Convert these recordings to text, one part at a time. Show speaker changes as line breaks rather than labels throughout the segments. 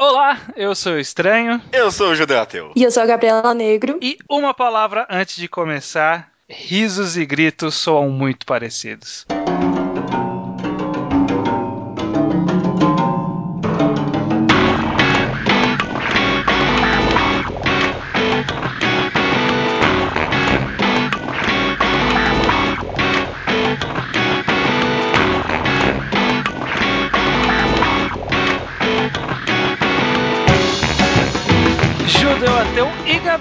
Olá, eu sou o Estranho.
Eu sou o Judeu Ateu.
E eu sou a Gabriela Negro.
E uma palavra antes de começar: risos e gritos soam muito parecidos.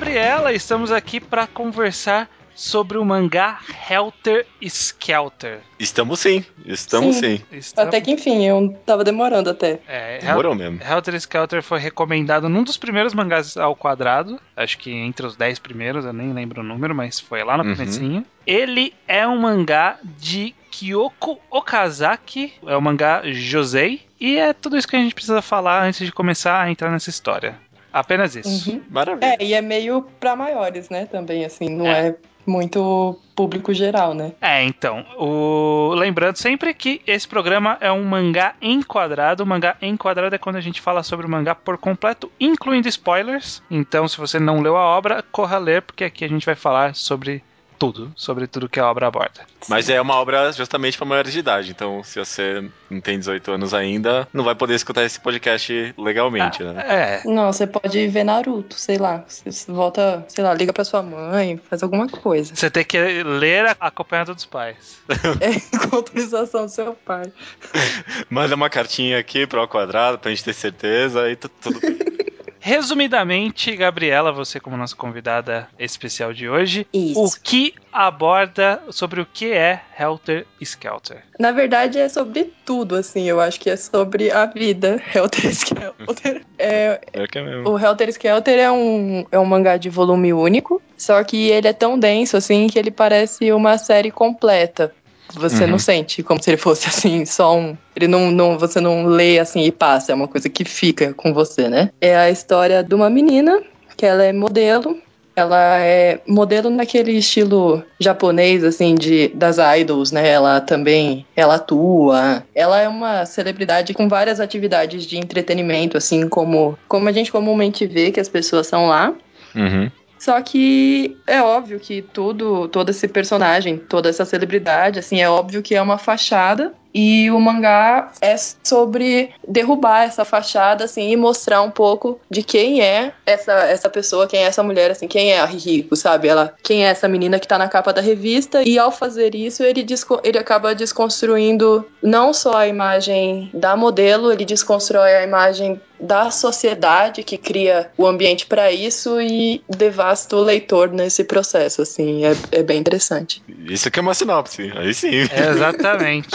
Gabriela, estamos aqui para conversar sobre o mangá Helter Skelter.
Estamos sim, estamos sim.
Estamos-
Até que enfim, eu tava demorando até.
É, Hel-
Demorou mesmo.
Helter Skelter foi recomendado num dos primeiros mangás ao quadrado, acho que entre os 10 primeiros, eu nem lembro o número, mas foi lá no
Uhum.
comecinho. Ele é um mangá de Kyoko Okazaki, é o mangá Josei, e é tudo isso que a gente precisa falar antes de começar a entrar nessa história. Apenas isso.
Uhum.
Maravilha.
É, e é meio pra maiores, né? Também, assim, não
É.
é, muito público geral, né?
É, então, o... lembrando sempre que esse programa é um mangá enquadrado. O mangá enquadrado é quando a gente fala sobre o mangá por completo, incluindo spoilers. Então, se você não leu a obra, corra ler, porque aqui a gente vai falar sobre tudo, sobre tudo que a obra aborda.
Mas é uma obra justamente para maiores de idade, então se você não tem 18 anos ainda, não vai poder escutar esse podcast legalmente, né?
É,
Não, você pode ver Naruto, sei lá. Você volta, sei lá, liga pra sua mãe, faz alguma coisa.
você tem que ler acompanhado dos pais.
É com autorização do seu pai.
Manda uma cartinha aqui pro ao quadrado pra gente ter certeza e tu- tudo bem.
Resumidamente, Gabriela, você como nossa convidada especial de hoje,
Isso.
o que aborda sobre o que é Helter Skelter?
Na verdade, é sobre tudo, assim. Eu acho que é sobre a vida. Helter Skelter. É,
É que é mesmo.
O Helter Skelter é um, é um mangá de volume único, só que ele é tão denso assim que ele parece uma série completa. Você
Uhum.
não sente como se ele fosse assim, só um. Ele não, não. Você não lê assim e passa, é uma coisa que fica com você, né? É a história de uma menina que ela é modelo. Ela é modelo naquele estilo japonês, assim, de, das idols, né? Ela também, ela atua. Ela é uma celebridade com várias atividades de entretenimento, assim, como, como a gente comumente vê que as pessoas são lá.
Uhum.
Só que é óbvio que tudo, todo esse personagem, toda essa celebridade, assim, é óbvio que é uma fachada. E o mangá é sobre derrubar essa fachada, assim, e mostrar um pouco de quem é essa, essa pessoa, quem é essa mulher, assim, quem é a Rihiko, sabe? Ela, quem é essa menina que tá na capa da revista. E ao fazer isso, ele, ele acaba desconstruindo não só a imagem da modelo, ele desconstrói a imagem da sociedade que cria o ambiente para isso e devasta o leitor nesse processo, assim, é, é bem interessante.
Isso aqui é uma sinopse, aí sim.
É, exatamente.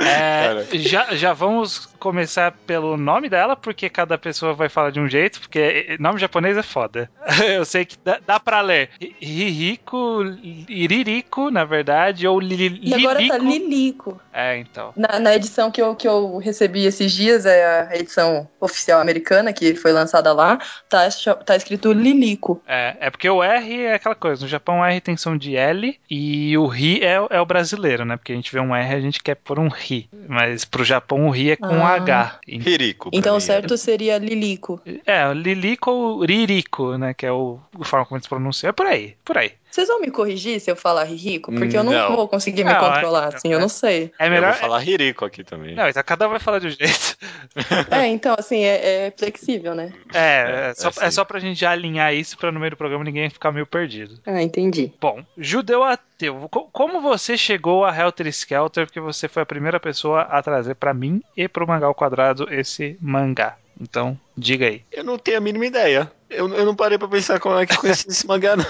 É, já, já vamos começar pelo nome dela, porque cada pessoa vai falar de um jeito, porque nome japonês é foda. Eu sei que dá, dá pra ler Ririko, Iririko, na verdade, ou Li-
E agora tá
Lilico. É, então.
Na, na edição que eu, que eu recebi esses dias, é a edição oficial americana, que foi lançada lá, tá, tá escrito Lilico.
É, é porque o R é aquela coisa. No Japão, o R tem som de L e o Ri é, é o brasileiro, né? Porque a gente vê um R a gente quer pôr um Ri. Mas pro Japão, o Ri é com um
Ah.
H.
Ririco.
Então o
mim,
certo seria Lilico.
É, o Lilico ou Ririko, né? Que é o, a forma como eles pronunciam. É por aí, por aí.
Vocês vão me corrigir se eu falar Ririco? Porque eu não,
Não.
vou conseguir me
Não,
controlar,
é-
assim, eu não sei.
É
Eu
melhor.
vou falar Ririco aqui também.
Não, então cada um vai falar de um jeito.
É, então, assim, é, é flexível, né?
É, é, só,
é
é
sim.
só pra gente já alinhar isso pra no meio do programa ninguém ficar meio perdido.
Ah, entendi.
Bom, judeu ateu, co- como você chegou a Helter Skelter? Porque você foi a primeira pessoa a trazer pra mim e pro Mangá ao Quadrado esse mangá. Então, diga aí.
Eu não tenho a mínima ideia. Eu, eu não parei pra pensar como é que eu conheci esse mangá, não.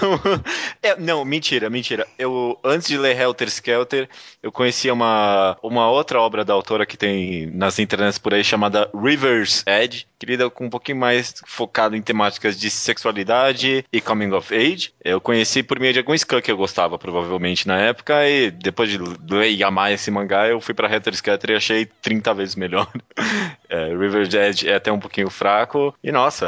É, não, mentira, mentira. Eu, antes de ler Helter Skelter, eu conhecia uma, uma outra obra da autora que tem nas internets por aí, chamada River's Edge, que lida com um pouquinho mais focado em temáticas de sexualidade e coming of age. Eu conheci por meio de algum scan que eu gostava, provavelmente, na época, e depois de ler e amar esse mangá, eu fui pra Helter Skelter e achei 30 vezes melhor. É, River's Edge é até um pouquinho fraco. E nossa,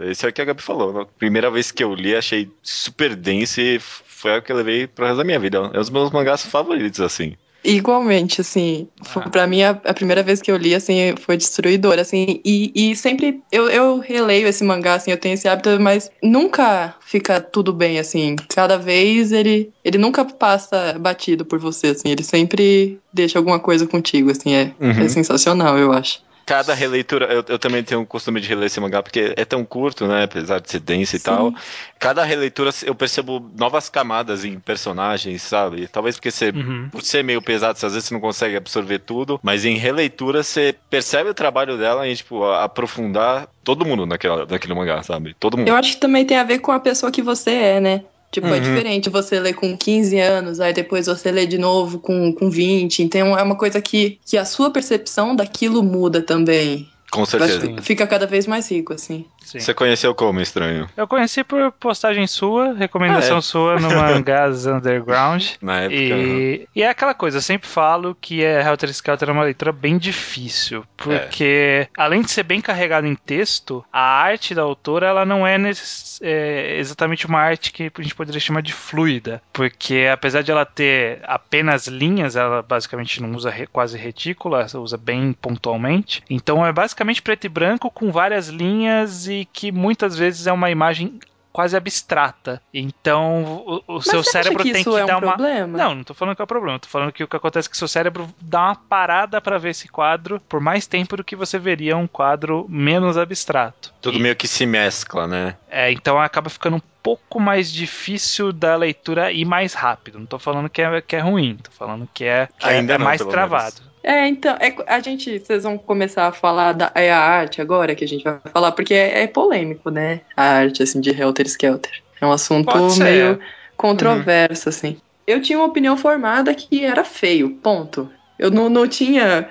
esse é o que a Gabi falou. Primeira vez que eu li, achei super denso e foi o que eu levei pro resto da minha vida. É um dos meus mangás favoritos, assim.
Igualmente, assim,
Ah.
pra mim a, a primeira vez que eu li, assim, foi destruidor, assim, e, e sempre eu, eu releio esse mangá, assim, eu tenho esse hábito, mas nunca fica tudo bem, assim, cada vez ele, ele nunca passa batido por você, assim, ele sempre deixa alguma coisa contigo, assim, é,
Uhum.
é sensacional, eu acho.
Cada releitura, eu, eu também tenho o costume de reler esse mangá, porque é tão curto, né? Apesar de ser denso e
Sim.
tal. Cada releitura eu percebo novas camadas em personagens, sabe? Talvez porque você,
Uhum.
por ser meio pesado, às vezes você não consegue absorver tudo, mas em releitura você percebe o trabalho dela em, tipo, aprofundar todo mundo naquela, naquele mangá, sabe? Todo mundo.
Eu acho que também tem a ver com a pessoa que você é, né? Tipo, é
Uhum.
diferente você ler com 15 anos, aí depois você lê de novo com, com 20. Então é uma coisa que, que a sua percepção daquilo muda também.
Com certeza.
fica cada vez mais rico, assim.
Sim.
Você conheceu como, estranho?
Eu conheci por postagem sua, recomendação
Ah, é?
sua no Mangás Underground.
Na época.
E, e é aquela coisa, eu sempre falo que é Helter Skelter é uma leitura bem difícil, porque além de ser bem carregado em texto, a arte da autora ela não é, necess- é exatamente uma arte que a gente poderia chamar de fluida, porque apesar de ela ter apenas linhas, ela basicamente não usa re- quase retícula, ela usa bem pontualmente. Então é basicamente preto e branco com várias linhas e que muitas vezes é uma imagem quase abstrata. Então o, o
Mas
seu
você
cérebro
acha que
tem
isso
que
é
dar
um
uma
problema?
não, não tô falando que é o problema. Tô falando que o que acontece é que seu cérebro dá uma parada pra ver esse quadro por mais tempo do que você veria um quadro menos abstrato.
Tudo
E-
meio que se mescla, né?
é, então acaba ficando um pouco mais difícil da leitura e mais rápido. Não tô falando que é, que é ruim, tô falando que é, que é-
Ainda
é
não,
mais travado.
É, então, é, a gente, vocês vão começar a falar da é a arte agora que a gente vai falar, porque é, é polêmico, né? A arte, assim, de Helter Skelter. É um assunto meio controverso, assim. Eu tinha uma opinião formada que era feio, ponto. Eu não, não tinha,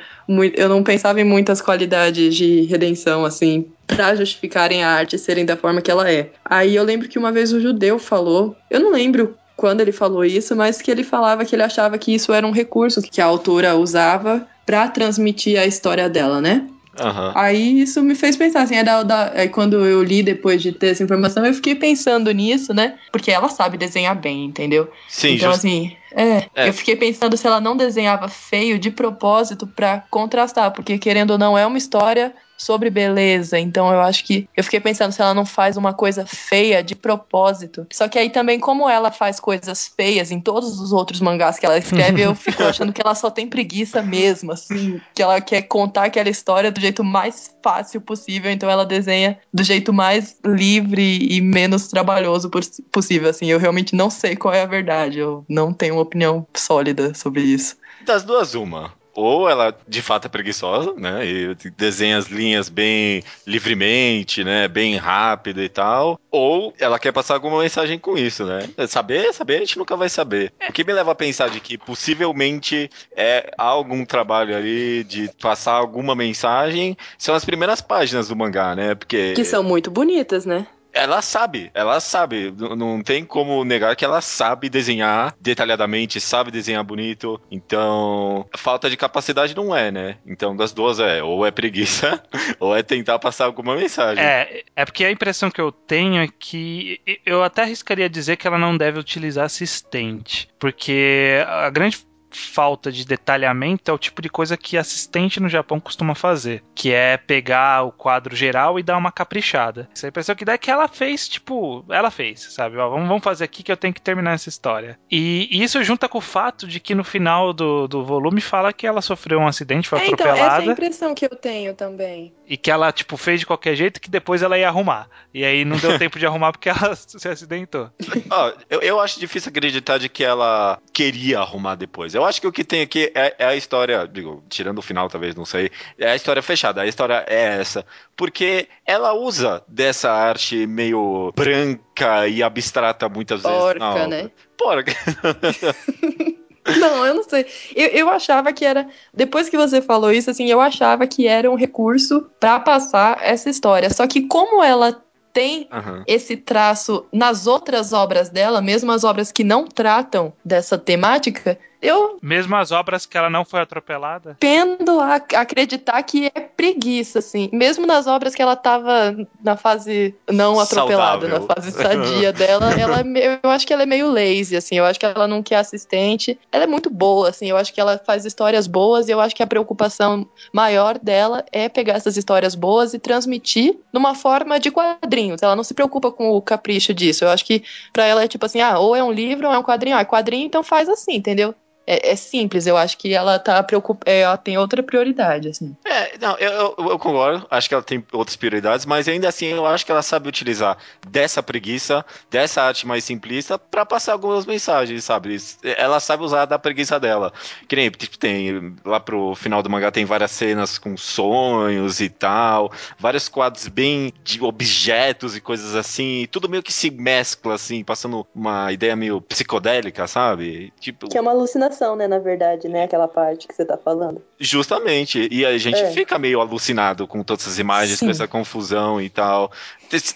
eu não pensava em muitas qualidades de redenção, assim, pra justificarem a arte serem da forma que ela é. Aí eu lembro que uma vez o judeu falou, eu não lembro quando ele falou isso, mas que ele falava que ele achava que isso era um recurso que a autora usava pra transmitir a história dela, né?
Aham.
Aí isso me fez pensar, assim, é da, aí quando eu li depois de ter essa informação, eu fiquei pensando nisso, né? Porque ela sabe desenhar bem, entendeu?
Sim,
então,
just-
assim, é,
É.
eu fiquei pensando se ela não desenhava feio de propósito pra contrastar, porque querendo ou não, é uma história sobre beleza. Então eu acho que eu fiquei pensando se ela não faz uma coisa feia de propósito. Só que aí também, como ela faz coisas feias em todos os outros mangás que ela escreve, eu fico achando que ela só tem preguiça mesmo, assim, que ela quer contar aquela história do jeito mais fácil possível, então ela desenha do jeito mais livre e menos trabalhoso poss- possível, assim. Eu realmente não sei qual é a verdade, eu não tenho uma opinião sólida sobre isso.
Das duas, uma. Ou ela de fato é preguiçosa, né? E desenha as linhas bem livremente, né? Bem rápido e tal. Ou ela quer passar alguma mensagem com isso, né? Saber, saber, a gente nunca vai saber. O que me leva a pensar de que possivelmente é há algum trabalho ali de passar alguma mensagem são as primeiras páginas do mangá, né? Porque
Que são muito bonitas, né?
Ela sabe, ela sabe. Não tem como negar que ela sabe desenhar detalhadamente, sabe desenhar bonito. Então, falta de capacidade não é, né? Então, das duas é, ou é preguiça, ou é tentar passar alguma mensagem.
É, é porque a impressão que eu tenho é que eu até arriscaria dizer que ela não deve utilizar assistente, porque a grande falta de detalhamento é o tipo de coisa que assistente no Japão costuma fazer, que é pegar o quadro geral e dar uma caprichada. Essa impressão que dá é que ela fez, tipo, ela fez, sabe? Ó, vamos, vamos fazer aqui que eu tenho que terminar essa história. E, e isso junta com o fato de que no final do, do volume fala que ela sofreu um acidente, foi
É, então, essa é a
atropelada
impressão que eu tenho também.
E que ela, tipo, fez de qualquer jeito que depois ela ia arrumar. E aí não deu tempo de arrumar porque ela se acidentou.
Ó, eu, eu acho difícil acreditar de que ela queria arrumar depois. Eu acho que o que tem aqui é, é a história, digo, tirando o final, talvez, não sei, é a história fechada. A história é essa. Porque ela usa dessa arte meio branca e abstrata muitas vezes. na
Porca, né?
Porca.
Não, eu não sei. Eu, eu achava que era. Depois que você falou isso, assim, eu achava que era um recurso pra passar essa história. Só que como ela tem
Aham.
esse traço nas outras obras dela, mesmo as obras que não tratam dessa temática, eu
Mesmo as obras que ela não foi atropelada?
tendo a acreditar que é preguiça, assim. Mesmo nas obras que ela tava na fase não atropelada,
Saudável.
na fase sadia dela, ela é meio- eu acho que ela é meio lazy, assim. Eu acho que ela não quer assistente. Ela é muito boa, assim. Eu acho que ela faz histórias boas e eu acho que a preocupação maior dela é pegar essas histórias boas e transmitir numa forma de quadrinhos. Ela não se preocupa com o capricho disso. Eu acho que pra ela é tipo assim, ah, ou é um livro ou é um quadrinho. Ah, é quadrinho, então faz assim, entendeu? É, é simples, eu acho que ela tá preocupada, ela tem outra prioridade, assim.
É, não, eu, eu, eu concordo, acho que ela tem outras prioridades, mas ainda assim eu acho que ela sabe utilizar dessa preguiça, dessa arte mais simplista, pra passar algumas mensagens, sabe? Ela sabe usar da preguiça dela. Que nem, tipo, tem, lá pro final do mangá tem várias cenas com sonhos e tal, vários quadros bem de objetos e coisas assim, e tudo meio que se mescla, assim, passando uma ideia meio psicodélica, sabe? Tipo,
Que é uma alucinação, né, na verdade, né, aquela parte que você tá falando.
Justamente. E a gente
É.
fica meio alucinado com todas essas imagens,
Sim.
com essa confusão e tal.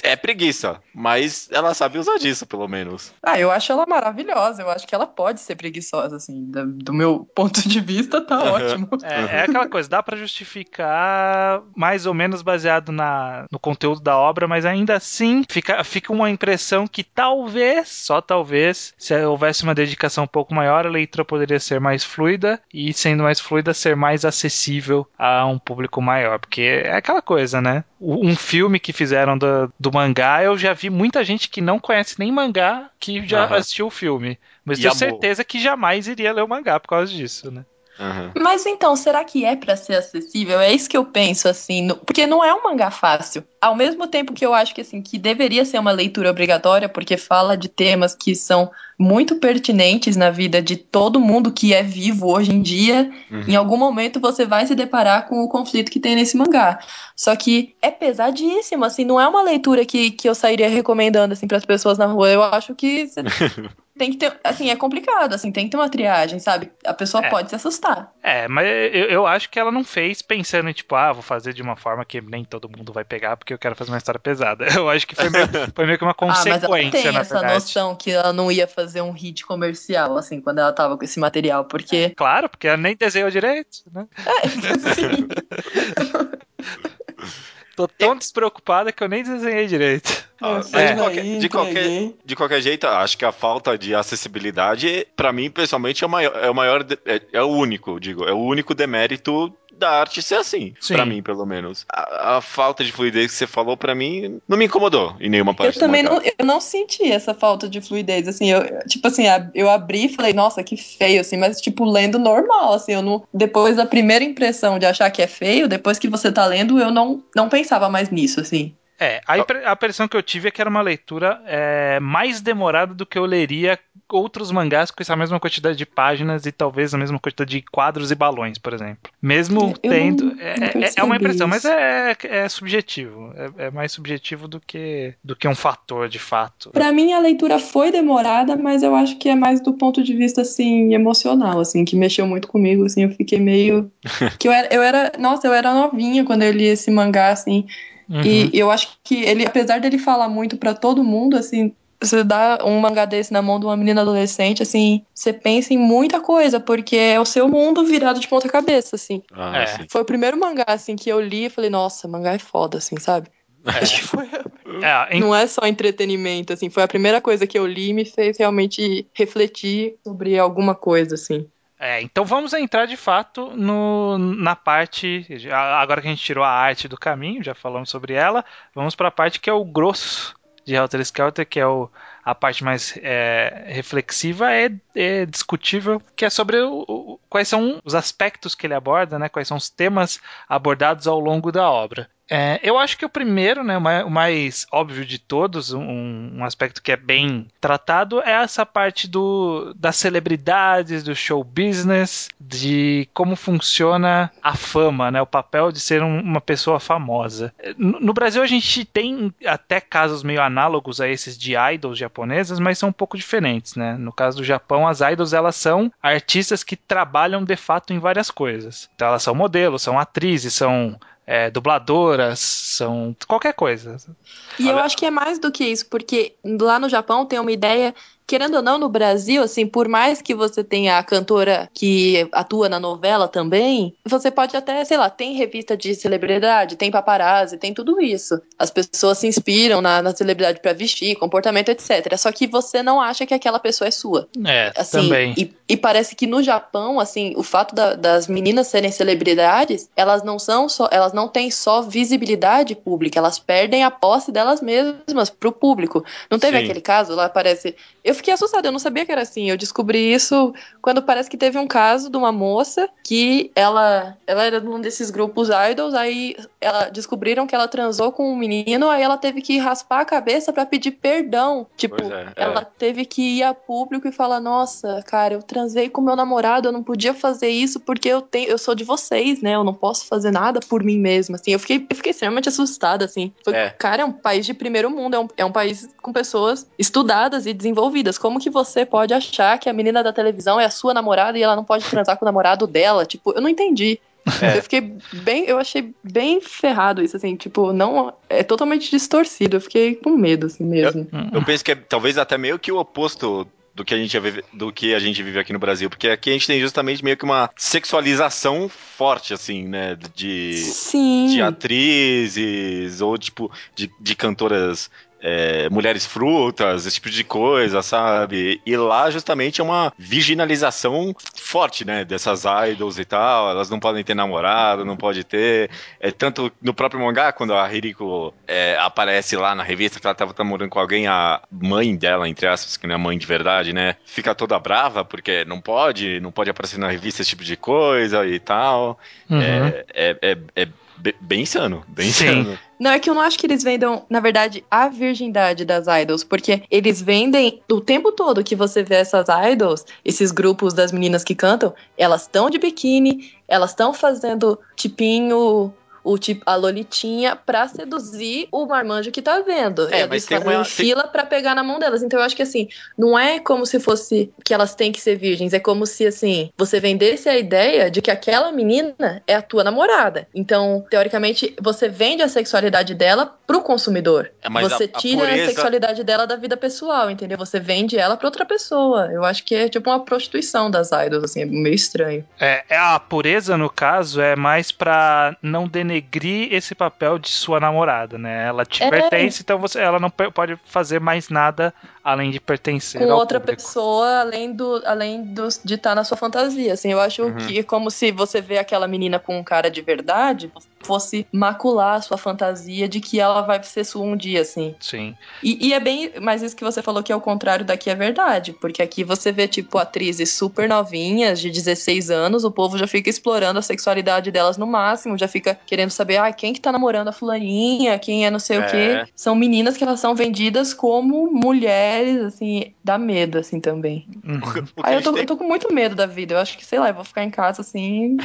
É preguiça, mas ela sabe usar disso, pelo menos.
Ah, eu acho ela maravilhosa, eu acho que ela pode ser preguiçosa, assim, do meu ponto de vista, tá
Aham.
ótimo.
É, é aquela coisa, dá pra justificar mais ou menos baseado na, no conteúdo da obra, mas ainda assim fica, fica uma impressão que talvez, só talvez, se houvesse uma dedicação um pouco maior, a leitura poderia ser mais fluida e, sendo mais fluida, ser mais acessível a um público maior. Porque é aquela coisa, né? Um filme que fizeram do, do mangá, eu já vi muita gente que não conhece nem mangá que já
Aham.
assistiu o filme. Mas
E
tenho certeza que jamais iria ler o mangá por causa disso, né?
Aham.
Mas então, será que é pra ser acessível? É isso que eu penso, assim, no- porque não é um mangá fácil. Ao mesmo tempo que eu acho que, assim, que deveria ser uma leitura obrigatória, porque fala de temas que são muito pertinentes na vida de todo mundo que é vivo hoje em dia,
Uhum.
em algum momento você vai se deparar com o conflito que tem nesse mangá. Só que é pesadíssimo, assim, não é uma leitura que, que eu sairia recomendando, assim, para as pessoas na rua. Eu acho que tem que ter, assim, é complicado, assim, tem que ter uma triagem, sabe? A pessoa
É.
pode se assustar.
É, mas eu, eu acho que ela não fez pensando em, tipo, ah, vou fazer de uma forma que nem todo mundo vai pegar porque eu quero fazer uma história pesada. Eu acho que foi meio, foi meio que uma
Ah, mas ela
consequência,
tem
na
essa
verdade.
noção que ela não ia fazer um hit comercial, assim, quando ela tava com esse material, porque.
Claro, porque ela nem desenhou direito, né?
Sim.
Tô tão despreocupada que eu nem desenhei direito.
Ah,
É.
de, qualquer, de, qualquer, de qualquer jeito, acho que a falta de acessibilidade, pra mim, pessoalmente, é o maior, é o, maior é, é o único, digo, é o único demérito da arte ser assim,
Sim.
pra mim, pelo menos. A, a falta de fluidez que você falou, pra mim, não me incomodou em nenhuma
Eu
parte do
também não, eu não senti essa falta de fluidez, assim, eu, tipo assim, eu abri e falei, nossa, que feio, assim, mas, tipo, lendo normal, assim, eu não, depois da primeira impressão de achar que é feio, depois que você tá lendo, eu não, não pensava mais nisso, assim.
É, a, impre- a impressão que eu tive é que era uma leitura é, mais demorada do que eu leria outros mangás com essa mesma quantidade de páginas e talvez a mesma quantidade de quadros e balões, por exemplo. Mesmo
Eu
tendo.
não-
é,
não
é- é uma impressão, mas
isso.
é, é subjetivo. É, é mais subjetivo do que, do que um fator de fato.
Pra mim, a leitura foi demorada, mas eu acho que é mais do ponto de vista, assim, emocional, assim, que mexeu muito comigo, assim, eu fiquei meio... que eu era, eu era, nossa, eu era novinha quando eu li esse mangá, assim,
Uhum.
e eu acho que ele, apesar dele falar muito pra todo mundo, assim, você dá um mangá desse na mão de uma menina adolescente, assim, você pensa em muita coisa, porque é o seu mundo virado de ponta cabeça, assim.
Ah,
É.
sim.
Foi o primeiro mangá, assim, que eu li e falei, nossa, mangá é foda, assim, sabe?
É, em-
não é só entretenimento, assim, foi a primeira coisa que eu li e me fez realmente refletir sobre alguma coisa, assim.
É, então vamos entrar de fato no, na parte. Agora que a gente tirou a arte do caminho, já falamos sobre ela, vamos para a parte que é o grosso de Helter Skelter, que é o, a parte mais é, reflexiva, é, é discutível, que é sobre o- o- quais são os aspectos que ele aborda, né, quais são os temas abordados ao longo da obra. É, eu acho que o primeiro, né, o mai- o mais óbvio de todos, um, um aspecto que é bem tratado, é essa parte do, das celebridades, do show business, de como funciona a fama, né, o papel de ser um- uma pessoa famosa. No, no Brasil a gente tem até casos meio análogos a esses de idols japonesas, mas são um pouco diferentes, né? No caso do Japão, as idols elas são artistas que trabalham de fato em várias coisas. Então elas são modelos, são atrizes, são é, dubladoras, são qualquer coisa.
E eu
Olha-
acho que é mais do que isso, porque lá no Japão tem uma ideia querendo ou não, no Brasil, assim, por mais que você tenha a cantora que atua na novela também, você pode até, sei lá, tem revista de celebridade, tem paparazzi, tem tudo isso. As pessoas se inspiram na, na celebridade para vestir, comportamento, etc. Só que você não acha que aquela pessoa é sua.
É,
assim,
também.
E, e parece que no Japão, assim, o fato da, das meninas serem celebridades, elas não são só, elas não têm só visibilidade pública, elas perdem a posse delas mesmas pro público. Não teve
Sim.
aquele caso lá, parece. Eu fiquei assustada, eu não sabia que era assim. Eu descobri isso quando parece que teve um caso de uma moça que ela, ela era num desses grupos idols, aí ela descobriram que ela transou com um menino, aí ela teve que raspar a cabeça pra pedir perdão. Tipo,
é, é.
ela teve que ir a público e falar: "Nossa, cara, eu transei com meu namorado, eu não podia fazer isso porque eu tenho, eu sou de vocês, né? Eu não posso fazer nada por mim mesma". Assim, eu fiquei, eu fiquei extremamente assustada assim. Foi,
É.
Cara, é um país de primeiro mundo, é um, é um país com pessoas estudadas e desenvolvidas. Como que você pode achar que a menina da televisão é a sua namorada e ela não pode transar com o namorado dela? Tipo, eu não entendi.
É.
Eu fiquei bem, eu achei bem ferrado isso, assim, tipo, não. É totalmente distorcido. Eu fiquei com medo, assim mesmo.
Eu penso que é talvez até meio que o oposto do que a gente vive, do que a gente vive aqui no Brasil, porque aqui a gente tem justamente meio que uma sexualização forte assim, né, de
Sim.
de atrizes ou tipo de, de cantoras é, mulheres frutas, esse tipo de coisa, sabe? E lá justamente é uma virginalização forte, né? Dessas idols e tal. Elas não podem ter namorado, não pode ter. É, tanto no próprio mangá, quando a Hiriko é, aparece lá na revista que ela tava namorando com alguém, a mãe dela, entre aspas, que não é mãe de verdade, né? Fica toda brava porque não pode, não pode aparecer na revista esse tipo de coisa e tal.
Uhum.
É, é, é, é bem insano, bem
Sim.
insano.
Não, é que eu não acho que eles vendam, na verdade, a virgindade das idols, porque eles vendem o tempo todo que você vê essas idols, esses grupos das meninas que cantam, elas estão de biquíni, elas estão fazendo tipinho. O tipo, a Lolitinha pra seduzir o marmanjo que tá vendo.
É,
Eles
mas tem
fazem
uma-
fila pra pegar na mão delas. Então eu acho que assim, não é como se fosse que elas têm que ser virgens, é como se assim, você vendesse a ideia de que aquela menina é a tua namorada. Então, teoricamente, você vende a sexualidade dela pro consumidor.
É,
você
a- a
tira a,
pureza-
sexualidade dela da vida pessoal, entendeu? Você vende ela pra outra pessoa. Eu acho que é tipo uma prostituição das idols, assim, é meio estranho.
É, é a pureza, no caso, é mais pra não denegrir esse papel de sua namorada, né? Ela te
É.
pertence, então você, ela não pode fazer mais nada além de pertencer
com outra
público.
pessoa, além do além do, de estar na sua fantasia. Assim, eu acho
Uhum.
que como se você vê aquela menina com um cara de verdade, fosse macular a sua fantasia de que ela vai ser sua um dia, assim.
Sim.
E, e é bem, mas isso que você falou que é o contrário daqui é verdade, porque aqui você vê, tipo, atrizes super novinhas, de 16 anos, o povo já fica explorando a sexualidade delas no máximo, já fica querendo saber, ah, quem que tá namorando a fulaninha, quem é não sei o
É.
quê. São meninas que elas são vendidas como mulheres, assim, dá medo, assim, também.
Uhum.
O
Aí eu tô, eu tô com muito medo da vida, eu acho que, sei lá, eu vou ficar em casa, assim,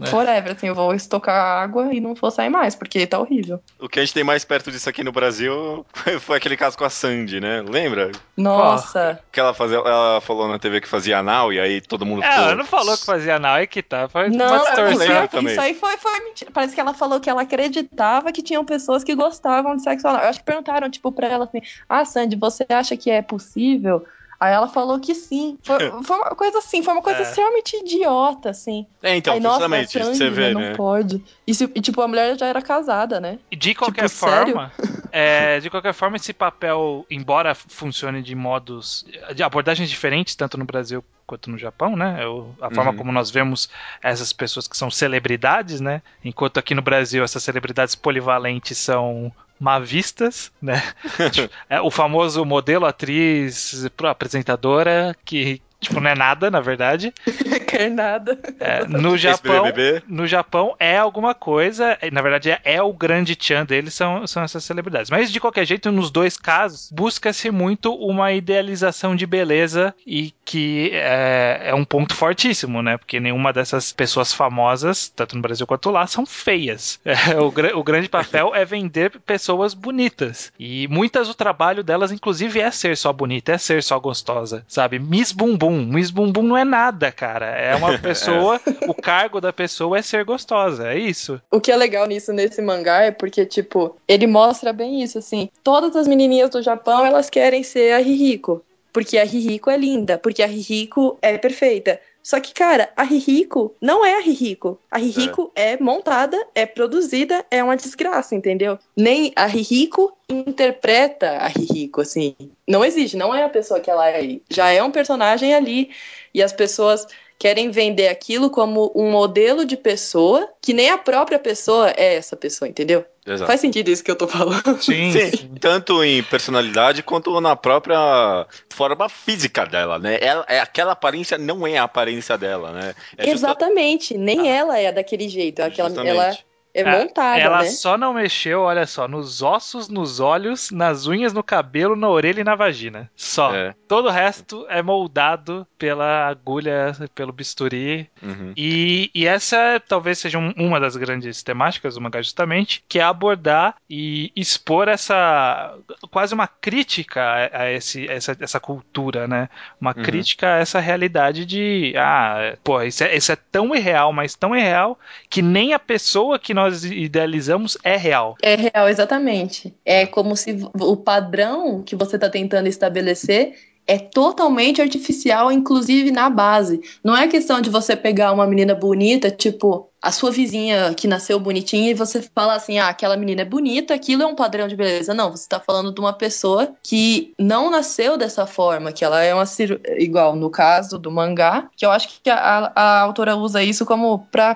É.
forever, assim, eu vou estocar água e não vou sair mais, porque tá horrível.
O que a gente tem mais perto disso aqui no Brasil foi aquele caso com a Sandy, né? Lembra?
Nossa,
Que ela, fazia, ela falou na TV que fazia anal e aí todo mundo
É,
ficou-
ela não falou que fazia anal, é que tá. Foi
Não,
uma
isso,
distorção.
também.
isso aí foi, foi mentira. Parece que ela falou que ela acreditava que tinham pessoas que gostavam de sexo anal. Eu acho que perguntaram, tipo, pra ela assim: Ah, Sandy, você acha que é possível? Aí ela falou que sim. Foi, foi uma coisa assim, foi uma coisa
É.
extremamente idiota, assim.
É, então,
Aí, nossa,
justamente,
Sandy,
você vê,
não
né?
pode. E, se- e, tipo, a mulher já era casada, né?
E De qualquer
Tipo,
forma, é, de qualquer forma, esse papel, embora funcione de modos, de abordagens diferentes, tanto no Brasil quanto no Japão, né? O- a forma
Uhum.
como nós vemos essas pessoas que são celebridades, né? Enquanto aqui no Brasil essas celebridades polivalentes são má vistas, né? É, o famoso modelo, atriz, apresentadora, que tipo, não é nada, na verdade.
Quer nada.
É, no Japão, no Japão é alguma coisa, na verdade é, é o grande tchan deles, são, são essas celebridades. Mas de qualquer jeito, nos dois casos, busca-se muito uma idealização de beleza e que é, é um ponto fortíssimo, né? Porque nenhuma dessas pessoas famosas, tanto no Brasil quanto lá, são feias. É, o, gra- o grande papel é vender pessoas bonitas. E muitas o trabalho delas, inclusive, é ser só bonita, é ser só gostosa, sabe? Miss Bumbum. Miss Bumbum não é nada, cara. É uma pessoa, o cargo da pessoa é ser gostosa, é isso.
O que é legal nisso, nesse mangá, é porque, tipo, ele mostra bem isso, assim. Todas as menininhas do Japão, elas querem ser a Ririko. Porque a Rihiko é linda, porque a Rihiko é perfeita. Só que, cara, a Rihiko não é a Rihiko. A Rihiko é. é. montada, é produzida, é uma desgraça, entendeu? Nem a Rihiko interpreta a Rihiko, assim. Não existe, não é a pessoa que ela é. Já é um personagem ali. E as pessoas querem vender aquilo como um modelo de pessoa que nem a própria pessoa é essa pessoa, entendeu? Exato. Faz sentido isso que eu tô falando.
Sim, Sim, tanto em personalidade quanto na própria forma física dela, né? Ela, é, aquela aparência não é a aparência dela, né?
É Exatamente, justa... nem ah. ela é daquele jeito. Aquela, ela é, é montada,
Ela
né?
só não mexeu, olha só, nos ossos, nos olhos, nas unhas, no cabelo, na orelha e na vagina. Só. É. Todo o resto é moldado pela agulha, pelo bisturi. Uhum. E, e essa talvez seja um, uma das grandes temáticas do mangá, justamente, que é abordar e expor essa. quase uma crítica a, a esse, essa, essa cultura, né? Uma uhum. crítica a essa realidade de. Ah, pô, isso é, isso é tão irreal, mas tão irreal que nem a pessoa que nós nós idealizamos é real.
É real, exatamente. É como se o padrão que você está tentando estabelecer é totalmente artificial, inclusive na base. Não é questão de você pegar uma menina bonita, tipo a sua vizinha que nasceu bonitinha, e você falar assim: ah, aquela menina é bonita, aquilo é um padrão de beleza. Não, você tá falando de uma pessoa que não nasceu dessa forma, que ela é uma igual no caso do mangá, que eu acho que a, a autora usa isso como para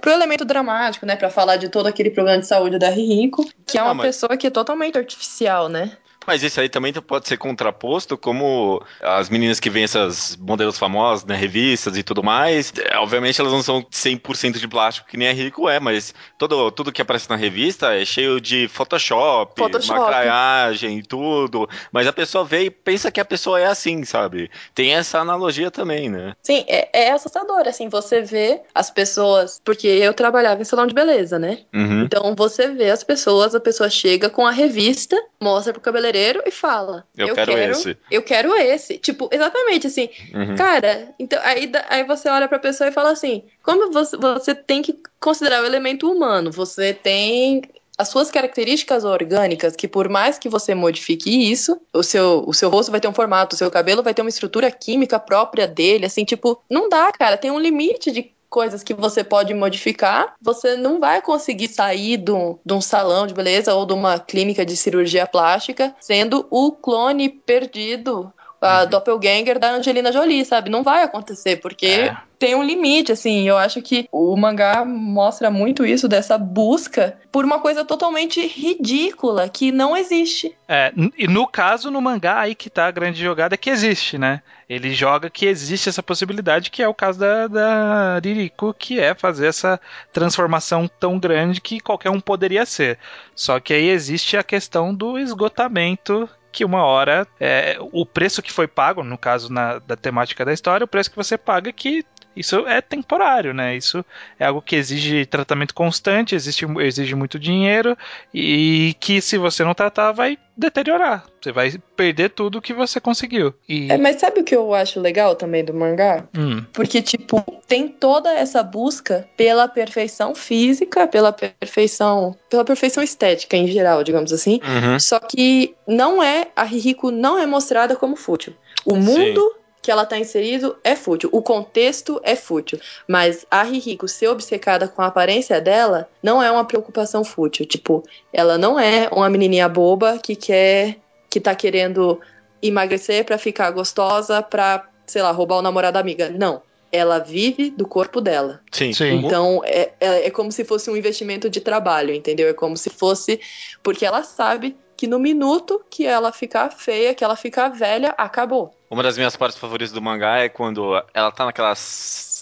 pro elemento dramático, né? Pra falar de todo aquele problema de saúde da Rico, que é uma mas... pessoa que é totalmente artificial, né?
Mas isso aí também pode ser contraposto, como as meninas que vêm essas modelos famosas, né, revistas e tudo mais. É, obviamente elas não são 100% de plástico que nem a Rico é, mas todo, tudo que aparece na revista é cheio de Photoshop, Photoshop. maquiagem e tudo. Mas a pessoa vê e pensa que a pessoa é assim, sabe? Tem essa analogia também, né?
Sim, é, é assustador, assim, você vê as pessoas. Porque eu trabalhava em salão de beleza, né? Uhum. Então você vê as pessoas, a pessoa chega com a revista, mostra pro cabeleireiro cabeleireiro e fala:
Eu, eu quero, quero, esse.
Eu quero esse. Tipo, exatamente assim. Uhum. Cara, então aí, aí você olha pra pessoa e fala assim: como você, você tem que considerar o elemento humano? Você tem as suas características orgânicas, que por mais que você modifique isso, o seu, o seu rosto vai ter um formato, o seu cabelo vai ter uma estrutura química própria dele, assim, tipo, não dá, cara, tem um limite de coisas que você pode modificar, você não vai conseguir sair de um, de um salão de beleza ou de uma clínica de cirurgia plástica sendo o clone perdido a uhum. doppelganger da Angelina Jolie, sabe? Não vai acontecer, porque é. tem um limite, assim. Eu acho que o mangá mostra muito isso, dessa busca por uma coisa totalmente ridícula, que não existe.
É, e no caso, no mangá, aí que tá a grande jogada, que existe, né? Ele joga que existe essa possibilidade, que é o caso da, da Ririko, que é fazer essa transformação tão grande que qualquer um poderia ser. Só que aí existe a questão do esgotamento que uma hora é, o preço que foi pago, no caso na, da temática da história, o preço que você paga é que isso é temporário, né? Isso é algo que exige tratamento constante, exige, exige muito dinheiro e que se você não tratar vai deteriorar. Você vai perder tudo que você conseguiu. E...
É, mas sabe o que eu acho legal também do mangá? Hum. Porque, tipo, tem toda essa busca pela perfeição física, pela perfeição, pela perfeição estética em geral, digamos assim. Uhum. Só que não é, a Rihiko não é mostrada como fútil. O mundo Sim que ela está inserido é fútil. O contexto é fútil. Mas a Rihiko ser obcecada com a aparência dela não é uma preocupação fútil. Tipo, ela não é uma menininha boba que quer. que tá querendo emagrecer para ficar gostosa, pra, sei lá, roubar o namorado da amiga. Não. Ela vive do corpo dela.
Sim. Sim.
Então, é, é, é como se fosse um investimento de trabalho, entendeu? É como se fosse. Porque ela sabe que no minuto que ela ficar feia, que ela ficar velha, acabou.
Uma das minhas partes favoritas do mangá é quando ela tá naquela,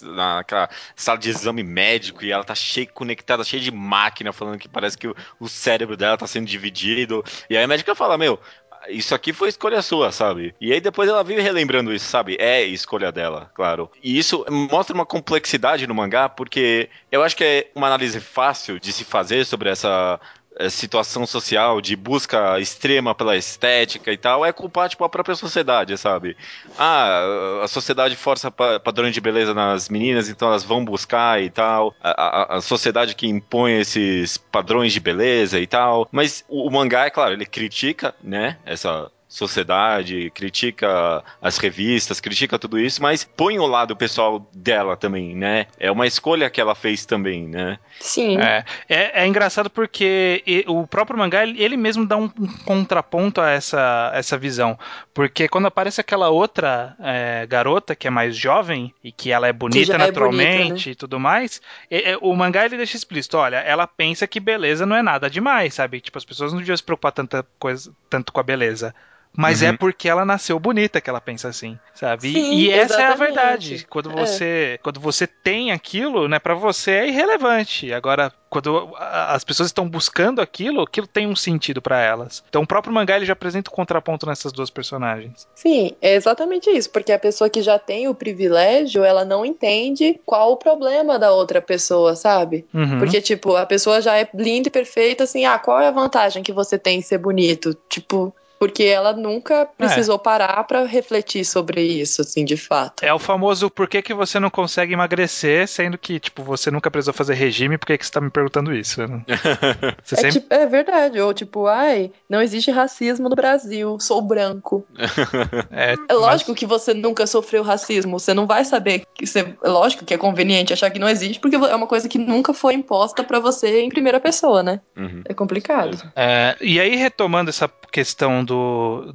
naquela sala de exame médico e ela tá cheia, conectada, cheia de máquina, falando que parece que o, o cérebro dela tá sendo dividido. E aí a médica fala, meu, isso aqui foi escolha sua, sabe? E aí depois ela vive relembrando isso, sabe? É escolha dela, claro. E isso mostra uma complexidade no mangá, porque eu acho que é uma análise fácil de se fazer sobre essa situação social de busca extrema pela estética e tal é culpar tipo a própria sociedade, sabe? Ah, a sociedade força padrões de beleza nas meninas, então elas vão buscar e tal. A, a, a, sociedade que impõe esses padrões de beleza e tal. Mas o, o mangá, é claro, ele critica, né, essa sociedade, critica as revistas, critica tudo isso, mas põe o lado pessoal dela também, né? É uma escolha que ela fez também, né?
Sim.
É, é, é engraçado porque o próprio mangá, ele mesmo dá um, um contraponto a essa, essa visão. Porque quando aparece aquela outra é, garota que é mais jovem e que ela é bonita
já é
naturalmente
bonita,
e tudo mais, é- é, o mangá ele deixa explícito: olha, ela pensa que beleza não é nada demais, sabe? Tipo, as pessoas não deviam se preocupar tanta coisa, tanto com a beleza. Mas
Uhum.
é porque ela nasceu bonita que ela pensa assim, sabe? E-
Sim,
e essa é a verdade. Quando
É.
você, quando você tem aquilo, né, para você é irrelevante. Agora, quando as pessoas estão buscando aquilo, aquilo tem um sentido pra elas. Então, o próprio mangá ele já apresenta o contraponto nessas duas personagens.
Sim, é exatamente isso, porque a pessoa que já tem o privilégio, ela não entende qual o problema da outra pessoa, sabe?
Uhum.
Porque, tipo, a pessoa já é linda e perfeita, assim, ah, qual é a vantagem que você tem em ser bonito? Tipo, porque ela nunca precisou parar pra refletir sobre isso, assim, de fato.
É o famoso por que, que você não consegue emagrecer, sendo que, tipo, você nunca precisou fazer regime, por que, que você tá me perguntando isso? né? Você
É,
sempre...
tipo, é verdade, ou tipo, ai, não existe racismo no Brasil, sou branco.
É,
É lógico que você nunca sofreu racismo, você não vai saber que você, é lógico que é conveniente achar que não existe, porque é uma coisa que nunca foi imposta pra você em primeira pessoa, né?
Uhum.
É complicado.
É, e aí, retomando essa questão do,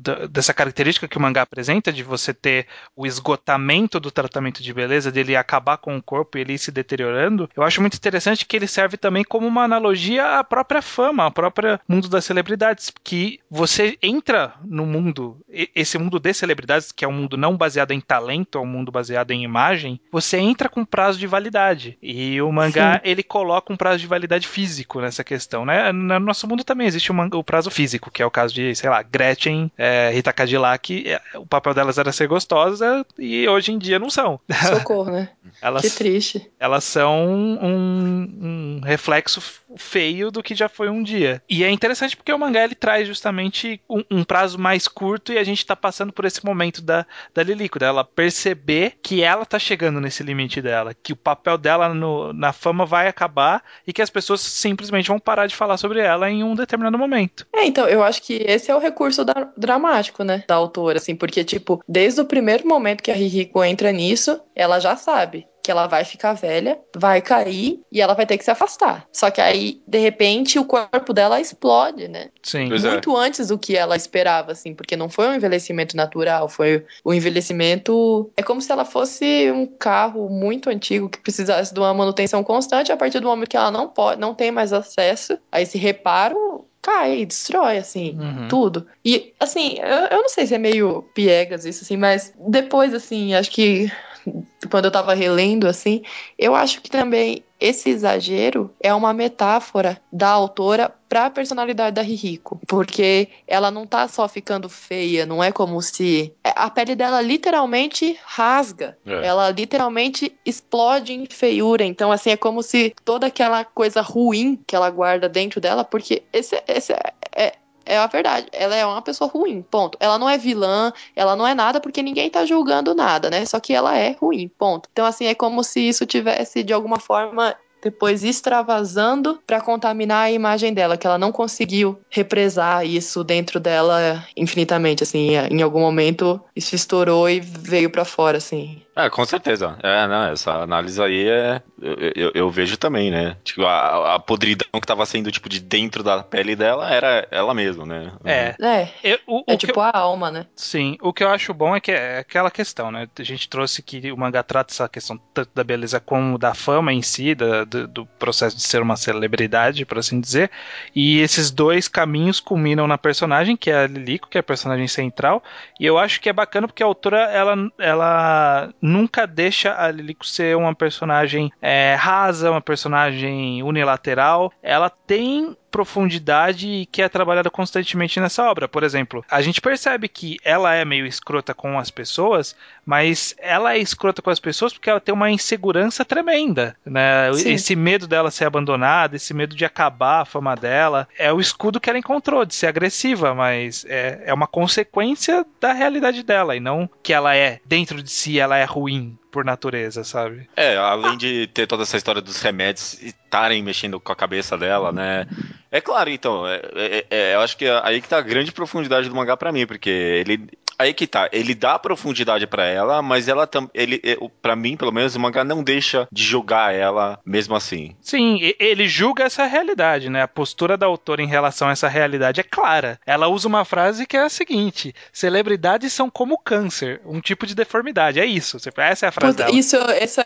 da- dessa característica que o mangá apresenta, de você ter o esgotamento do tratamento de beleza, dele acabar com o corpo e ele ir se deteriorando, eu acho muito interessante que ele serve também como uma analogia à própria fama, ao próprio mundo das celebridades, que você entra no mundo, esse mundo de celebridades, que é um mundo não baseado em talento, é um mundo baseado em imagem, você entra com prazo de validade. E o mangá, ele coloca um prazo de validade físico nessa questão, né? No nosso mundo também existe o, manga- o prazo físico, que é o caso de, sei lá, Gretchen, é, Rita Cadillac, é, o papel delas era ser gostosas e hoje em dia não são.
Socorro, né?
Elas,
Que triste.
elas são um, um reflexo feio do que já foi um dia. E é interessante porque o mangá ele traz justamente um, um prazo mais curto e a gente tá passando por esse momento da, da Lilico, dela perceber que ela tá chegando nesse limite dela, que o papel dela no- na fama vai acabar e que as pessoas simplesmente vão parar de falar sobre ela em um determinado momento.
É, então, eu acho que esse é o recurso da- dramático, né, da autora, assim, porque, tipo, desde o primeiro momento que a Rihiko entra nisso, ela já sabe que ela vai ficar velha, vai cair e ela vai ter que se afastar. Só que aí, de repente, o corpo dela explode, né?
Sim.
Pois é.
Muito antes do que ela esperava, assim, porque não foi um envelhecimento natural, foi um envelhecimento. É como se ela fosse um carro muito antigo que precisasse de uma manutenção constante. A partir do momento que ela não pode, não tem mais acesso a esse reparo, cai, destrói, assim
Uhum.
tudo. E, assim, eu, eu não sei se é meio piegas isso, assim, mas depois, assim, acho que quando eu tava relendo, assim, eu acho que também esse exagero é uma metáfora da autora pra personalidade da Rihiko. Porque ela não tá só ficando feia, não é como se. é, A pele dela literalmente rasga.
É.
Ela literalmente explode em feiura. Então, assim, é como se toda aquela coisa ruim que ela guarda dentro dela, porque esse, esse é, é, é a verdade. Ela é uma pessoa ruim, ponto. Ela não é vilã, ela não é nada porque ninguém tá julgando nada, né? Só que ela é ruim, ponto. Então, assim, é como se isso tivesse, de alguma forma, depois extravasando pra contaminar a imagem dela, que ela não conseguiu represar isso dentro dela infinitamente, assim, em algum momento isso estourou e veio pra fora, assim.
É, com certeza. É, não, essa análise aí é. Eu, eu- eu vejo também, né? Tipo, a, a podridão que tava sendo, tipo, de dentro da pele dela era ela mesma, né?
É.
É,
Eu- o,
é
o
tipo a alma, né?
Sim, o que eu acho bom é que é aquela questão, né? A gente trouxe que o mangá trata essa questão tanto da beleza como da fama em si, da- do, do processo de ser uma celebridade, por assim dizer. E esses dois caminhos culminam na personagem, que é a Lilico, que é a personagem central. E eu acho que é bacana porque a autora, ela, ela nunca deixa a Lilico ser uma personagem é, rasa, uma personagem unilateral. Ela tem profundidade e que é trabalhada constantemente nessa obra. Por exemplo, a gente percebe que ela é meio escrota com as pessoas, mas ela é escrota com as pessoas porque ela tem uma insegurança tremenda, né?
Sim.
Esse medo dela ser abandonada, esse medo de acabar a fama dela, é o escudo que ela encontrou de ser agressiva, mas é, é uma consequência da realidade dela e não que ela é dentro de si, ela é ruim por natureza, sabe?
É, além de ter toda essa história dos remédios estarem mexendo com a cabeça dela, né? É claro, então. É, é, é, eu acho que é aí que tá a grande profundidade do mangá para mim, porque ele. Aí que tá, ele dá profundidade para ela, mas ela também. Ele, para mim, pelo menos, o mangá não deixa de julgar ela mesmo assim.
Sim, ele julga essa realidade, né? A postura da autora em relação a essa realidade é clara. Ela usa uma frase que é a seguinte: celebridades são como câncer, um tipo de deformidade. É isso. Essa é a frase
Puta,
dela.
Isso,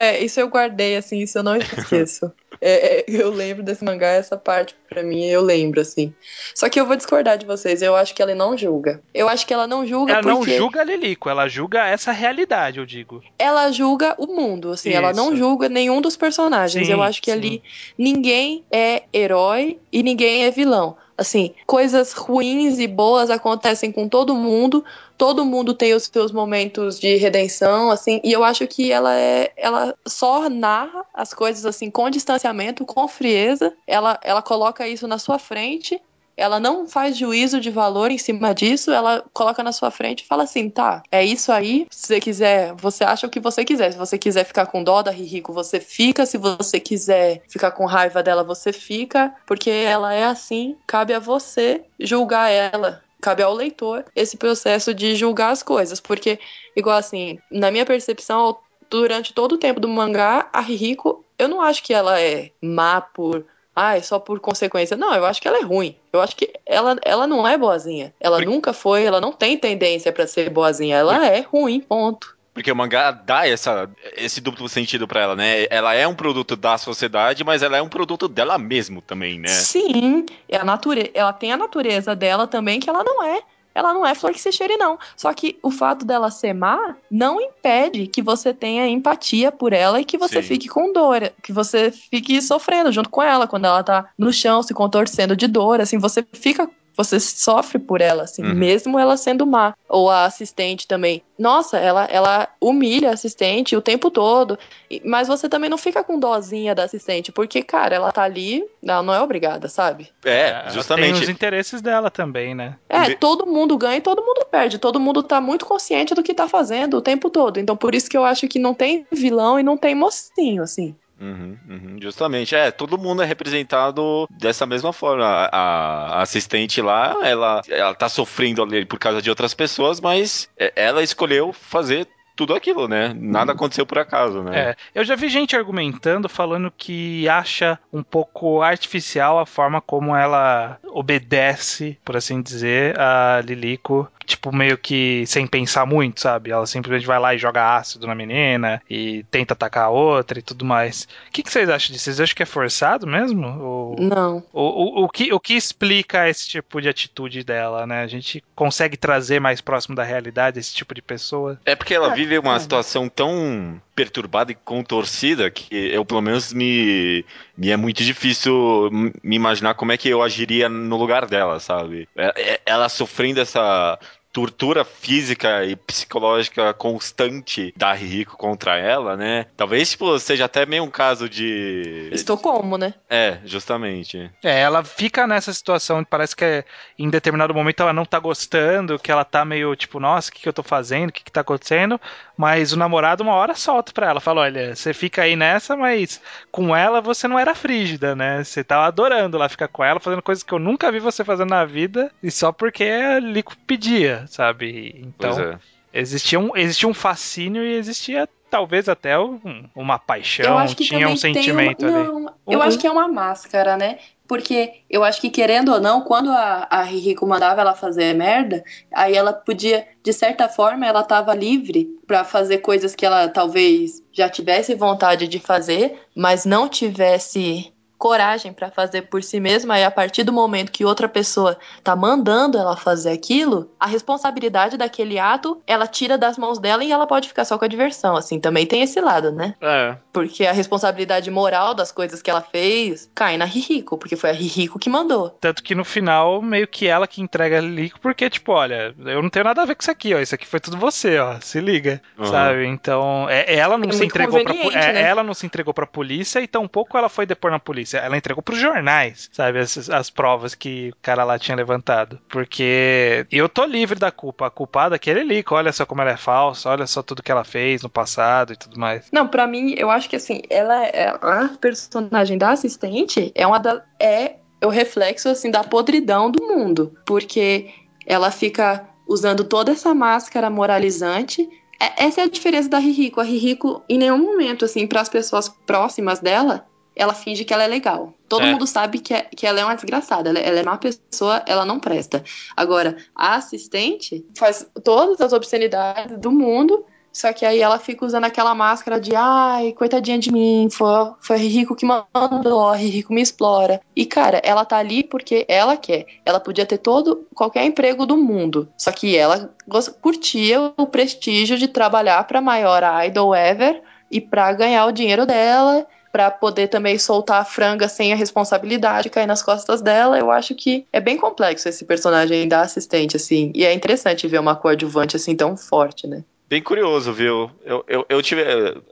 é, isso eu guardei, assim, isso eu não esqueço. É, é, eu lembro desse mangá, essa parte pra mim eu lembro, assim. Só que eu vou discordar de vocês, eu acho que ela não julga. Eu acho que ela não julga
ela
porque...
não julga a Lilico, ela julga essa realidade, eu digo.
Ela julga o mundo, assim, Isso. ela não julga nenhum dos personagens. Sim, eu acho que sim. ali ninguém é herói e ninguém é vilão. Assim, coisas ruins e boas acontecem com todo mundo, todo mundo tem os seus momentos de redenção, assim, e eu acho que ela é, ela só narra as coisas assim com distanciamento, com frieza, ela, ela coloca isso na sua frente ela não faz juízo de valor em cima disso, ela coloca na sua frente e fala assim: tá, é isso aí, se você quiser, você acha o que você quiser. Se você quiser ficar com dó da Ririco, você fica. Se você quiser ficar com raiva dela, você fica. Porque ela é assim, cabe a você julgar ela cabe ao leitor esse processo de julgar as coisas, porque, igual assim, na minha percepção, durante todo o tempo do mangá, a Rihiko, eu não acho que ela é má por. Ah, é só por consequência. Não, eu acho que ela é ruim. Eu acho que ela, ela não é boazinha. Ela porque... nunca foi, ela não tem tendência para ser boazinha. Ela porque... é ruim, ponto.
Porque o mangá dá essa, esse duplo sentido para ela, né? Ela é um produto da sociedade, mas ela é um produto dela mesmo também, né?
Sim, é a natureza, ela tem a natureza dela também, que ela não é. Ela não é flor que se cheire, não. Só que o fato dela ser má não impede que você tenha empatia por ela e que você Sim. fique com dor, que você fique sofrendo junto com ela quando ela tá no chão se contorcendo de dor, assim, você fica você sofre por ela, assim, uhum. mesmo ela sendo má. Ou a assistente também. Nossa, ela, ela humilha a assistente o tempo todo. Mas você também não fica com dozinha da assistente, porque, cara, ela tá ali, ela não é obrigada, sabe?
É, justamente.
tem os interesses dela também, né?
É, todo mundo ganha e todo mundo perde. Todo mundo tá muito consciente do que tá fazendo o tempo todo. Então, por isso que eu acho que não tem vilão e não tem mocinho, assim.
Uhum, uhum, justamente, é, todo mundo é representado dessa mesma forma. A, a, assistente lá, ela, ela tá sofrendo ali por causa de outras pessoas, mas é, ela escolheu fazer tudo aquilo, né? Nada aconteceu por acaso, né?
É, eu já vi gente argumentando, falando que acha um pouco artificial a forma como ela obedece, por assim dizer, a Lilico tipo, meio que sem pensar muito, sabe? Ela simplesmente vai lá e joga ácido na menina e tenta atacar a outra e tudo mais. O que, que vocês acham disso? Vocês acham que é forçado mesmo? Ou,
Não.
O, o, o, que, o que explica esse tipo de atitude dela, né? A gente consegue trazer mais próximo da realidade esse tipo de pessoa?
É porque ela vive uma situação tão perturbada e contorcida que eu, pelo menos, me, me é muito difícil me imaginar como é que eu agiria no lugar dela, sabe? É, é, ela sofrendo essa tortura física e psicológica constante da Rico contra ela, né? Talvez, tipo, seja até meio um caso de.
Estocolmo, né?
É, justamente.
É, ela fica nessa situação, parece que é, em determinado momento ela não tá gostando, que ela tá meio tipo, nossa, o que, que eu tô fazendo? O que, que tá acontecendo? Mas o namorado, uma hora, solta pra ela. Fala: olha, você fica aí nessa, mas com ela você não era frígida, né? Você tava adorando lá ficar com ela, fazendo coisas que eu nunca vi você fazendo na vida, e só porque a Lico pedia sabe? Então, é. existia, um, existia um fascínio e existia talvez até um, uma paixão, tinha um sentimento uma, ali. Não,
eu uhum. acho que é uma máscara, né? Porque eu acho que, querendo ou não, quando a, a Rico mandava ela fazer merda, aí ela podia, de certa forma, ela tava livre para fazer coisas que ela talvez já tivesse vontade de fazer, mas não tivesse coragem para fazer por si mesma e a partir do momento que outra pessoa tá mandando ela fazer aquilo, a responsabilidade daquele ato ela tira das mãos dela e ela pode ficar só com a diversão, assim, também tem esse lado, né?
É.
Porque a responsabilidade moral das coisas que ela fez cai na Ririco, porque foi a Ririco que mandou.
Tanto que no final, meio que ela que entrega a Ririco, porque, tipo, olha, eu não tenho nada a ver com isso aqui, ó, isso aqui foi tudo você, ó, se liga, uhum. sabe? Então, é, ela não é se entregou pra, é, né? ela não se entregou pra polícia e tampouco ela foi depor na polícia ela entregou pros jornais, sabe? As, as provas que o cara lá tinha levantado. Porque eu tô livre da culpa. A culpada é aquele Lico. Olha só como ela é falsa, olha só tudo que ela fez no passado e tudo mais.
Não, para mim, eu acho que assim, ela é a personagem da assistente é uma da. É o reflexo assim da podridão do mundo, porque ela fica usando toda essa máscara moralizante. É, essa é a diferença da Ririco. A Ririco, em nenhum momento, assim, para as pessoas próximas dela, ela finge que ela é legal. Todo é. mundo sabe que, é, que ela é uma desgraçada, ela, ela, é uma pessoa, ela não presta. Agora, a assistente faz todas as obscenidades do mundo só que aí ela fica usando aquela máscara de ai, coitadinha de mim, foi, foi Rico que mandou, Rico me explora. E cara, ela tá ali porque ela quer. Ela podia ter todo qualquer emprego do mundo. Só que ela curtia o prestígio de trabalhar para maior idol ever e para ganhar o dinheiro dela para poder também soltar a franga sem a responsabilidade cair nas costas dela. Eu acho que é bem complexo esse personagem da assistente, assim. E é interessante ver uma coadjuvante assim tão forte, né?
Bem curioso, viu? Eu, eu, eu tive.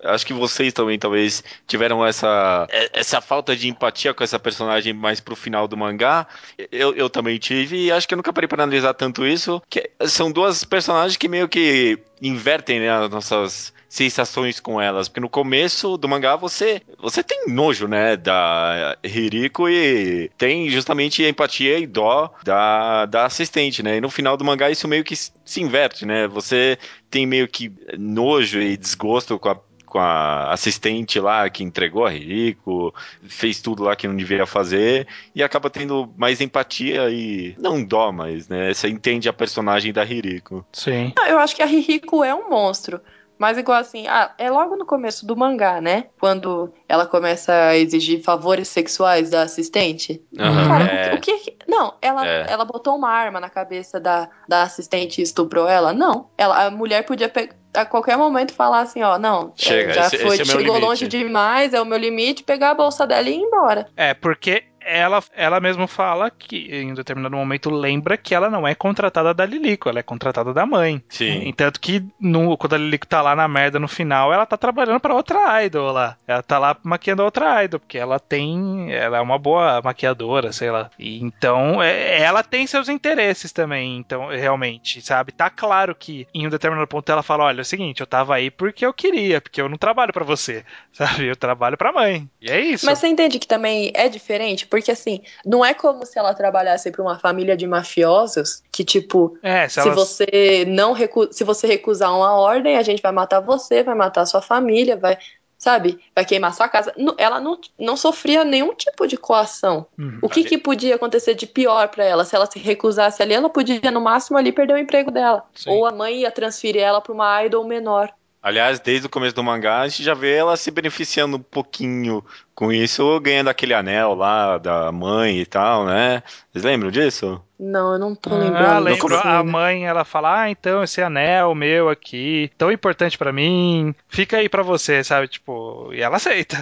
Acho que vocês também talvez tiveram essa, essa falta de empatia com essa personagem mais pro final do mangá. Eu, eu também tive, e acho que eu nunca parei para analisar tanto isso. Que são duas personagens que meio que invertem né, as nossas sensações com elas, porque no começo do mangá você você tem nojo, né, da Hiriko e tem justamente empatia e dó da, da assistente, né? E no final do mangá isso meio que se inverte, né? Você tem meio que nojo e desgosto com a com a assistente lá que entregou a Rico, fez tudo lá que não devia fazer e acaba tendo mais empatia e não dó, mas né, você entende a personagem da Ririko.
Sim.
Eu acho que a Ririko é um monstro. Mas igual assim, ah, é logo no começo do mangá, né? Quando ela começa a exigir favores sexuais da assistente.
Uhum,
Cara,
é.
o, que, o que. Não, ela,
É.
ela botou uma arma na cabeça da, da assistente e estuprou ela? Não. Ela, a mulher podia pe- a qualquer momento falar assim, ó, não, é,
Chega,
já
esse-
foi,
esse é
chegou
limite.
longe demais, é o meu limite, pegar a bolsa dela e ir embora.
É, porque ela, ela mesma fala que em um determinado momento lembra que ela não é contratada da Lilico, ela é contratada da mãe.
Sim.
Tanto que no, quando a Lilico tá lá na merda no final, ela tá trabalhando pra outra idol lá. Ela tá lá maquiando outra idol, porque ela tem. Ela é uma boa maquiadora, sei lá. E então, é- ela tem seus interesses também, então, realmente, sabe? Tá claro que em um determinado ponto ela fala: olha, é o seguinte, eu tava aí porque eu queria, porque eu não trabalho pra você, sabe? Eu trabalho pra mãe. E é isso.
Mas você entende que também é diferente? Porque assim, não é como se ela trabalhasse pra uma família de mafiosos que, tipo,
é, se,
Se
ela-
você não recu se você recusar uma ordem, a gente vai matar você, vai matar sua família, vai, sabe, vai queimar sua casa. Ela não, não sofria nenhum tipo de coação.
Uhum.
O que, que podia acontecer de pior pra ela? Se ela se recusasse ali, ela podia no máximo ali perder o emprego dela.
Sim.
Ou a mãe ia transferir ela pra uma idol menor.
Aliás, desde o começo do mangá, a gente já vê ela se beneficiando um pouquinho com isso, ganhando aquele anel lá da mãe e tal, né? Vocês lembram disso?
Não, eu não tô
Ah,
lembrando.
lembro.
dessa
A
cena.
mãe, ela fala: Ah, então esse anel meu aqui, tão importante pra mim, fica aí pra você, sabe? Tipo, e ela aceita.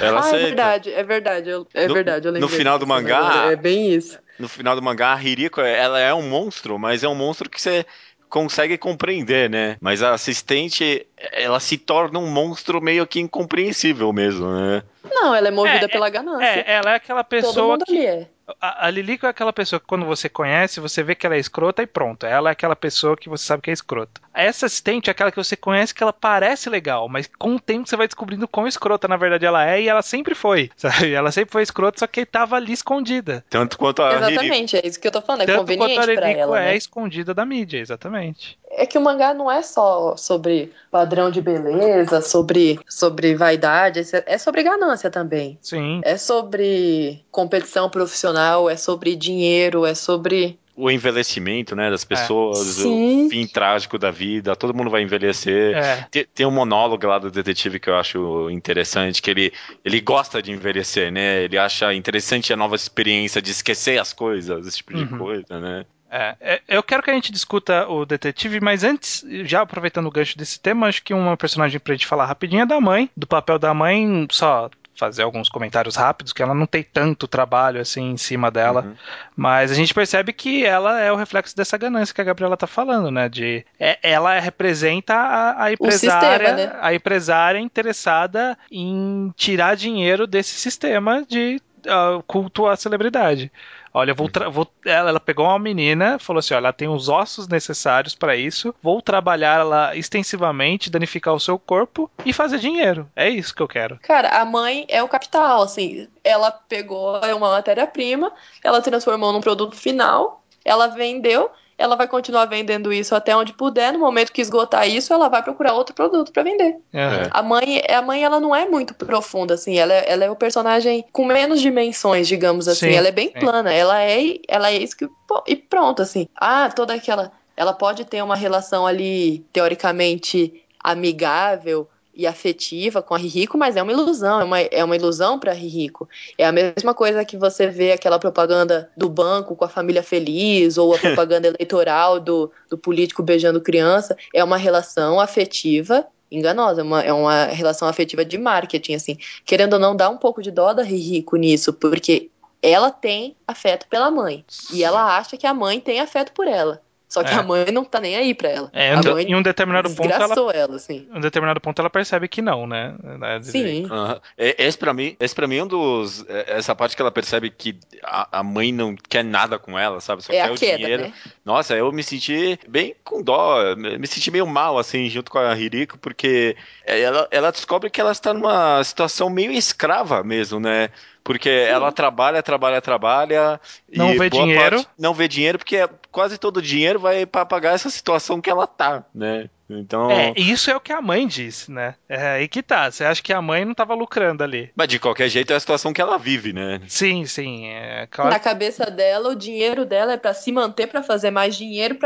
Ela
Ah, é
aceita.
verdade, é verdade. eu- é
No-
verdade, eu
no final do
cena
mangá-
É bem isso.
No final do mangá, a Hiriko, ela é um monstro, mas é um monstro que você consegue compreender, né? Mas a assistente, ela se torna um monstro meio que incompreensível mesmo, né?
Não, ela é movida
É,
pela ganância.
É, ela é aquela
Todo
pessoa
mundo
que.
ali é.
A, a Lilico é aquela pessoa que quando você conhece, você vê que ela é escrota e pronto. Ela é aquela pessoa que você sabe que é escrota. Essa assistente é aquela que você conhece que ela parece legal, mas com o tempo você vai descobrindo quão escrota na verdade ela é e ela sempre foi, sabe? Ela sempre foi escrota, só que tava ali escondida.
Tanto quanto a.
Exatamente, é isso que eu tô falando, é
Tanto quanto a
conveniente pra
Lilico
ela,
é
né?
escondida da mídia, exatamente.
É que o mangá não é só sobre padrão de beleza, sobre, sobre vaidade, é sobre ganância também.
Sim.
É sobre competição profissional, é sobre dinheiro, é sobre.
O envelhecimento, né, das pessoas,
Sim.
o fim trágico da vida, todo mundo vai envelhecer.
É.
Tem, tem um monólogo lá do detetive que eu acho interessante, que ele, ele gosta de envelhecer, né? Ele acha interessante a nova experiência de esquecer as coisas, esse tipo de
Uhum.
coisa, né?
É, é, eu quero que a gente discuta o detetive, mas antes, já aproveitando o gancho desse tema, acho que uma personagem pra gente falar rapidinho é da mãe, do papel da mãe, só fazer alguns comentários rápidos, que ela não tem tanto trabalho assim em cima dela,
Uhum.
mas a gente percebe que ela é o reflexo dessa ganância que a Gabriela tá falando, né? De é- ela representa a, a empresária,
sistema, né?
a empresária interessada em tirar dinheiro desse sistema de ah, culto à celebridade. Olha, vou, vou ela, ela, pegou uma menina, falou assim: olha, ela tem os ossos necessários para isso, vou trabalhar ela extensivamente, danificar o seu corpo e fazer dinheiro. É isso que eu quero.
Cara, a mãe é o capital, assim. Ela pegou uma matéria-prima, ela transformou num produto final, ela vendeu ela vai continuar vendendo isso até onde puder. No momento que esgotar isso, ela vai procurar outro produto para vender.
É.
A mãe, a mãe, ela não é muito profunda, assim. Ela, é, ela é o personagem com menos dimensões, digamos assim. Sim, ela é bem sim. plana. Ela é, ela é isso que e pronto, assim. Ah, toda aquela. Ela pode ter uma relação ali teoricamente amigável e afetiva com a Ririco, mas é uma ilusão, é uma, é uma ilusão para Ririco. É a mesma coisa que você vê aquela propaganda do banco com a família feliz, ou a propaganda eleitoral do, do político beijando criança. É uma relação afetiva enganosa, é uma, é uma relação afetiva de marketing, assim. Querendo ou não, dá um pouco de dó da Ririco nisso, porque ela tem afeto pela mãe. E ela acha que a mãe tem afeto por ela. Só que é. a mãe não tá nem aí pra ela.
É,
a mãe
em um determinado ponto ela,
ela assim.
Em um determinado ponto ela percebe que não, né?
Sim.
Uhum. Esse para mim, esse para mim é um dos é, essa parte que ela percebe que a, a mãe não quer nada com ela, sabe? Só
é
quer o
queda,
dinheiro.
Né?
Nossa, eu me senti bem com dó, me senti meio mal assim junto com a Ririko, porque ela, ela descobre que ela está numa situação meio escrava mesmo, né? Porque Sim. ela trabalha, trabalha, trabalha.
Não vê dinheiro.
Não vê dinheiro, porque quase todo o dinheiro vai para pagar essa situação que ela tá, né? Então...
É, isso é o que a mãe disse, né? É aí que tá. Você acha que a mãe não tava lucrando ali.
Mas de qualquer jeito é a situação que ela vive, né?
Sim, sim. É,
claro. Na cabeça dela, o dinheiro dela é para se manter, para fazer mais dinheiro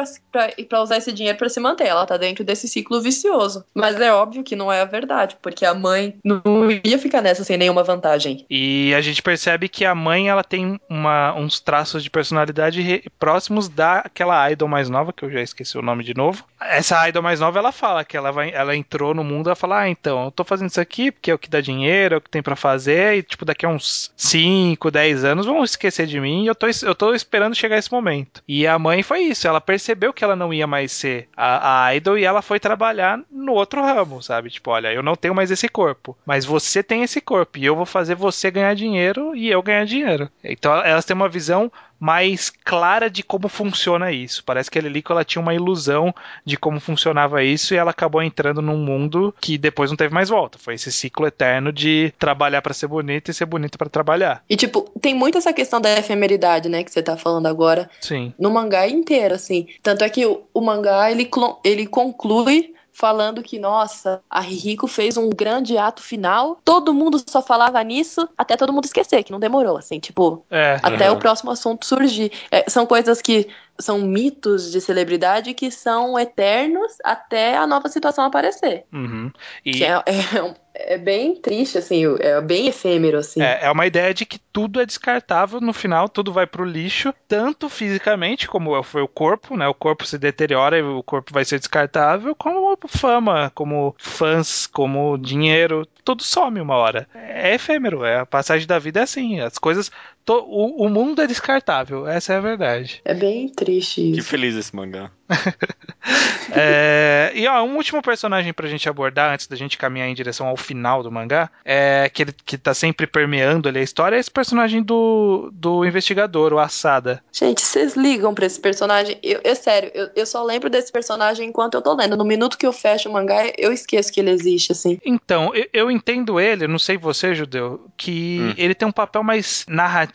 e para usar esse dinheiro para se manter. Ela tá dentro desse ciclo vicioso. Mas é óbvio que não é a verdade, porque a mãe não ia ficar nessa sem nenhuma vantagem.
E a gente percebe que a mãe ela tem uma, uns traços de personalidade próximos daquela idol mais nova, que eu já esqueci o nome de novo. Essa idol mais nova nova ela fala que ela, vai, ela entrou no mundo, ela fala, ah, então, eu tô fazendo isso aqui porque é o que dá dinheiro, é o que tem para fazer, e tipo, daqui a uns 5, 10 anos vão esquecer de mim e eu tô, eu tô esperando chegar esse momento. E a mãe foi isso, ela percebeu que ela não ia mais ser a, a idol e ela foi trabalhar no outro ramo, sabe? Tipo, olha, eu não tenho mais esse corpo, mas você tem esse corpo e eu vou fazer você ganhar dinheiro e eu ganhar dinheiro. Então elas têm uma visão mais clara de como funciona isso. Parece que a Lilico ela tinha uma ilusão de como funcionava isso e ela acabou entrando num mundo que depois não teve mais volta. Foi esse ciclo eterno de trabalhar para ser bonita e ser bonita para trabalhar.
E tipo, tem muito essa questão da efemeridade, né, que você tá falando agora.
Sim.
No mangá inteiro, assim. Tanto é que o, o mangá ele, ele conclui falando que, nossa, a Rico fez um grande ato final, todo mundo só falava nisso, até todo mundo esquecer, que não demorou, assim, tipo,
é,
até uhum. o próximo assunto surgir. É, são coisas que são mitos de celebridade que são eternos até a nova situação aparecer.
Uhum. E...
Que é, é, é, bem triste, assim, é bem efêmero, assim.
É, é uma ideia de que tudo é descartável, no final tudo vai pro lixo, tanto fisicamente, como foi o corpo, né? O corpo se deteriora e o corpo vai ser descartável, como fama, como fãs, como dinheiro, tudo some uma hora. É efêmero, é a passagem da vida é assim, as coisas to, o, o, mundo é descartável, essa é a verdade.
É bem triste isso.
Que feliz esse mangá.
é, e ó, um último personagem pra gente abordar antes da gente caminhar em direção ao final do mangá, é que ele que tá sempre permeando ali a história, é esse personagem do, do investigador, o Asada.
Gente, vocês ligam pra esse personagem? Eu, eu sério, eu, eu só lembro desse personagem enquanto eu tô lendo. No minuto que eu fecho o mangá, eu esqueço que ele existe, assim.
Então, eu, eu entendo ele, não sei você, Judeu, que hum. ele tem um papel mais narrativo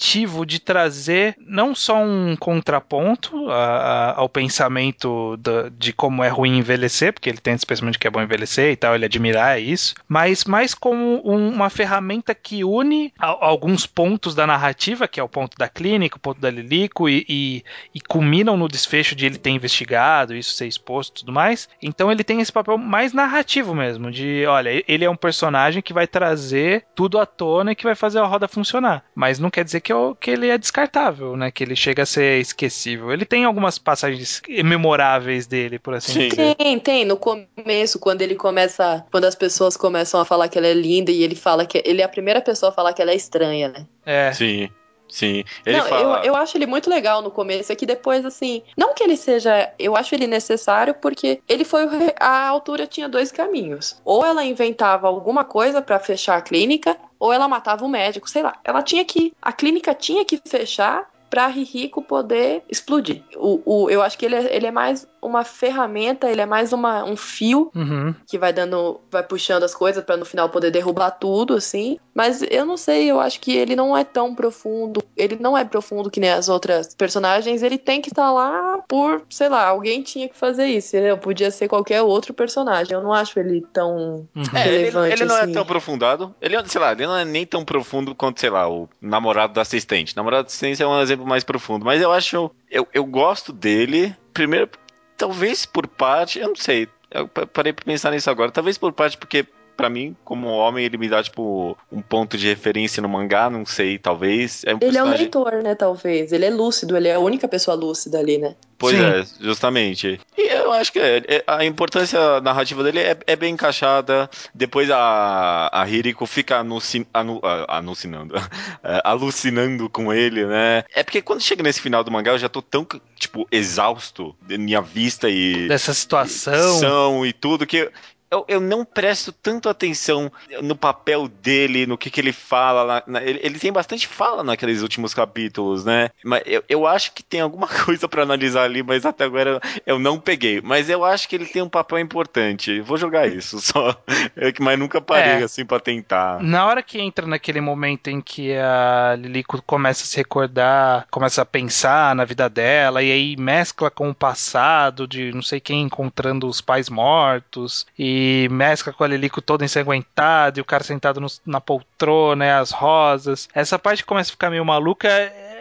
de trazer não só um contraponto a, a, ao pensamento da, de como é ruim envelhecer, porque ele tem esse pensamento de que é bom envelhecer e tal, ele admirar isso, mas mais como um, uma ferramenta que une a, alguns pontos da narrativa, que é o ponto da clínica, o ponto da Lilico, e, e, e culminam no desfecho de ele ter investigado, isso ser exposto e tudo mais. Então ele tem esse papel mais narrativo mesmo, de olha, ele é um personagem que vai trazer tudo à tona e que vai fazer a roda funcionar. Mas não quer dizer que, eu, que ele é descartável, né? Que ele chega a ser esquecível. Ele tem algumas passagens memoráveis memoráveis dele, por assim Sim.
dizer. Tem, tem. No começo, quando ele começa. Quando as pessoas começam a falar que ela é linda e ele fala que. Ele é a primeira pessoa a falar que ela é estranha, né?
É.
Sim. Sim. Ele
não,
fala...
eu, eu acho ele muito legal no começo, é que depois, assim, não que ele seja. Eu acho ele necessário porque ele foi. A altura tinha dois caminhos. Ou ela inventava alguma coisa para fechar a clínica, ou ela matava o médico, sei lá. Ela tinha que. A clínica tinha que fechar pra Rihiko poder explodir. O, o, eu acho que ele é, ele é mais uma ferramenta, ele é mais uma, um fio
Uhum.
que vai dando, vai puxando as coisas pra no final poder derrubar tudo, assim. Mas eu não sei, eu acho que ele não é tão profundo. Ele não é profundo que nem as outras personagens. Ele tem que estar lá por, sei lá, alguém tinha que fazer isso. Entendeu? Podia ser qualquer outro personagem. Eu não acho ele tão.
Uhum.
É, ele,
relevante,
ele não
assim.
é tão aprofundado. Ele, sei lá, ele não é nem tão profundo quanto, sei lá, o namorado da assistente. O namorado da assistente é um exemplo mais profundo. Mas eu acho. Eu, eu gosto dele. Primeiro, talvez por parte. Eu não sei. Eu pa- parei pra pensar nisso agora. Talvez por parte porque. Pra mim, como homem, ele me dá, tipo, um ponto de referência no mangá, não sei, talvez. É um
Ele é um
personagem-
leitor, né, talvez. Ele é lúcido, ele é a única pessoa lúcida ali, né?
Pois
Sim.
é, justamente. E eu acho que é- é- a importância narrativa dele é, é bem encaixada. Depois a, a Hiriko fica anuci, anu, alucinando, é, alucinando com ele, né? É porque quando chega nesse final do mangá eu já tô tão, tipo, exausto de minha vista e
Dessa situação.
ação e tudo que eu, eu não presto tanto atenção no papel dele, no que, que ele fala. lá- na- ele, ele tem bastante fala naqueles últimos capítulos, né? Mas eu, eu acho que tem alguma coisa pra analisar ali, mas até agora eu não peguei. Mas eu acho que ele tem um papel importante. Vou jogar isso só. Eu que- mas nunca parei
É.
assim pra tentar.
Na hora que entra naquele momento em que a Lilico começa a se recordar, começa a pensar na vida dela, e aí mescla com o passado de não sei quem encontrando os pais mortos, e mescla com a Lilico toda ensanguentada, e o cara sentado no- na poltrona, e as rosas. Essa parte começa a ficar meio maluca.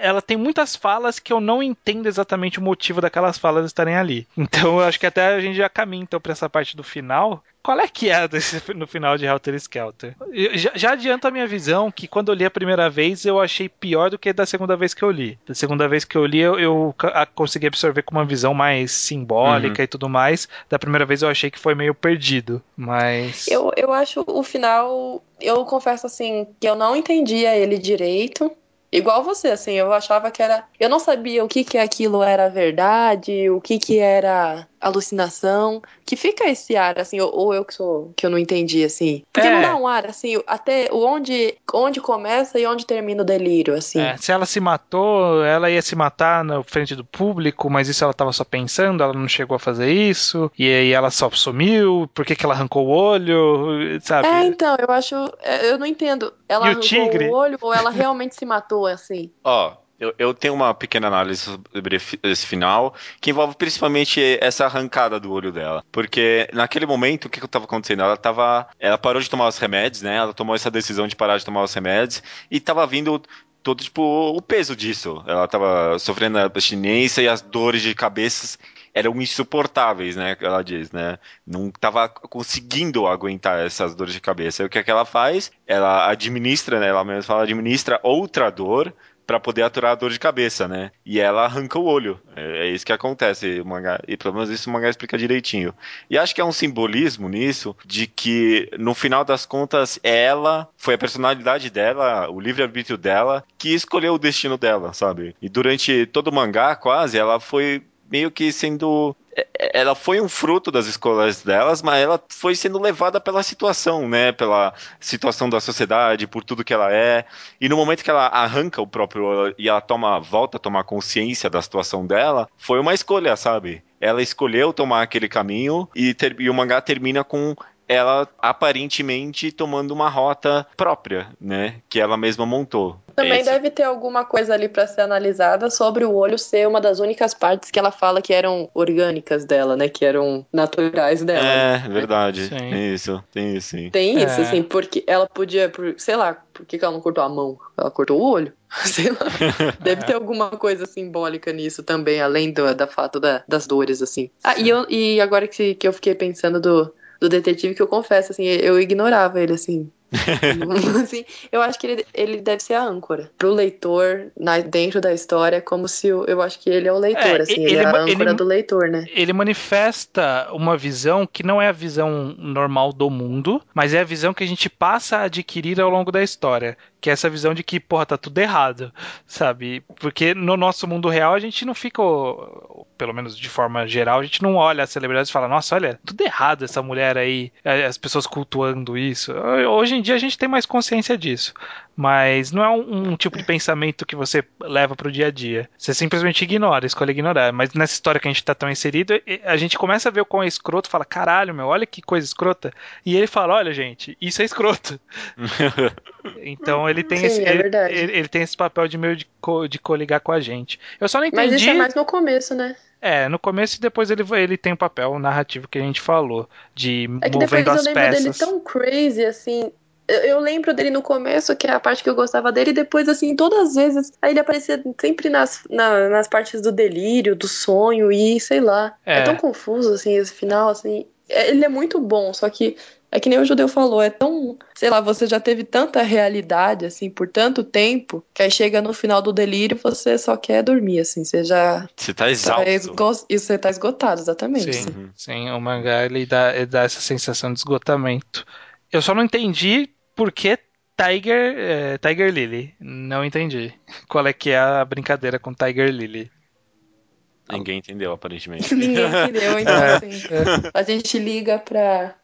Ela tem muitas falas que eu não entendo exatamente o motivo daquelas falas estarem ali. Então eu acho que até a gente já caminha então pra essa parte do final. Qual é que é desse, no final de Helter Skelter? Eu Já, já adianto a minha visão que quando eu li a primeira vez eu achei pior do que da segunda vez que eu li. Da segunda vez que eu li eu, eu a- consegui absorver com uma visão mais simbólica e tudo mais. Da primeira vez eu achei que foi meio perdido. Mas.
Eu, eu acho o final. Eu confesso assim que eu não entendia ele direito. Igual você, assim, eu achava que era. Eu não sabia o que que aquilo era verdade, o que que era alucinação. Que fica esse ar, assim, ou, ou eu que sou. que eu não entendi, assim. Porque
É.
não dá um ar, assim, até onde, onde começa e onde termina o delírio, assim.
É, se ela se matou, ela ia se matar na frente do público, mas isso ela tava só pensando, ela não chegou a fazer isso, e aí ela só sumiu, por que, que ela arrancou o olho, sabe?
É, então, eu acho. é, Eu não entendo. Ela
E o
arrancou
tigre?
o olho ou ela realmente se matou, assim?
Ó, eu, eu tenho uma pequena análise sobre esse final, que envolve principalmente essa arrancada do olho dela. Porque naquele momento, o que estava acontecendo? Ela tava. Ela parou de tomar os remédios, né? Ela tomou essa decisão de parar de tomar os remédios e tava vindo todo, tipo, o peso disso. Ela tava sofrendo a abstinência e as dores de cabeça eram insuportáveis, né? Ela diz, né? Não tava conseguindo aguentar essas dores de cabeça. E o que, é que ela faz? Ela administra, né? Ela mesma fala, administra outra dor pra poder aturar a dor de cabeça, né? E ela arranca o olho. É, é isso que acontece. O mangá, e pelo menos isso o mangá explica direitinho. E acho que é um simbolismo nisso de que no final das contas ela foi a personalidade dela, o livre-arbítrio dela que escolheu o destino dela, sabe? E durante todo o mangá, quase, ela foi meio que sendo ela foi um fruto das escolhas delas, mas ela foi sendo levada pela situação, né? Pela situação da sociedade, por tudo que ela é. E no momento que ela arranca o próprio e ela toma, volta a tomar consciência da situação dela, foi uma escolha, sabe? Ela escolheu tomar aquele caminho e, ter- e o mangá termina com ela aparentemente tomando uma rota própria, né? Que ela mesma montou.
Também
Esse-
deve ter alguma coisa ali pra ser analisada sobre o olho ser uma das únicas partes que ela fala que eram orgânicas dela, né? Que eram naturais dela.
É, verdade.
Sim.
Tem isso, tem isso, sim.
Tem isso,
É.
assim, porque ela podia, sei lá, por que que ela não cortou a mão? Ela cortou o olho? Sei lá. Deve
É.
ter alguma coisa simbólica nisso também, além do da fato da- das dores, assim. Ah, e, eu, e agora que, que eu fiquei pensando do, do detetive, que eu confesso, assim, eu ignorava ele, assim. assim, eu acho que ele, ele deve ser a âncora pro leitor na, dentro da história, como se o- eu acho que ele é o leitor,
É,
assim,
ele-
ele, é a
ele-
âncora do leitor, né?
Ele manifesta uma visão que não é a visão normal do mundo, mas é a visão que a gente passa a adquirir ao longo da história. Que é essa visão de que, porra, tá tudo errado, sabe? Porque no nosso mundo real a gente não fica, pelo menos de forma geral, a gente não olha as celebridades e fala, nossa, olha, tudo errado essa mulher aí, as pessoas cultuando isso. Hoje em dia a gente tem mais consciência disso. Mas não é um, um tipo de pensamento que você leva pro dia a dia. Você simplesmente ignora, escolhe ignorar. Mas nessa história que a gente tá tão inserido, a gente começa a ver o quão é escroto, fala, caralho, meu, olha que coisa escrota. E ele fala, olha, gente, isso é escroto. então ele tem,
Sim,
esse,
é
ele,
verdade.
ele, ele tem esse papel de meio de, co, de coligar com a gente. Eu só não entendi.
Mas isso é mais no começo, né?
É, no começo e depois ele, ele tem o papel narrativo que a gente falou, de
É que depois
movendo
eu
as
lembro
peças.
dele tão crazy, assim. Eu, eu lembro dele no começo, que é a parte que eu gostava dele, e depois, assim, todas as vezes. Aí ele aparecia sempre nas, na- nas partes do delírio, do sonho, e sei lá.
É.
É, tão confuso, assim, esse final, assim. É- Ele é muito bom, só que. É que nem o judeu falou, é tão. Sei lá, você já teve tanta realidade, assim, por tanto tempo, que aí chega no final do delírio você só quer dormir, assim. Você já.
Você tá
Tá
exausto.
esgo... Isso você tá esgotado, exatamente.
Sim,
Uhum.
sim, o mangá ele dá, ele dá essa sensação de esgotamento. Eu só não entendi por que Tiger, é, Tiger Lily. Não entendi. Qual é que é a brincadeira com Tiger Lily?
Ninguém entendeu, aparentemente.
Ninguém entendeu, então
É.
assim, a gente liga pra,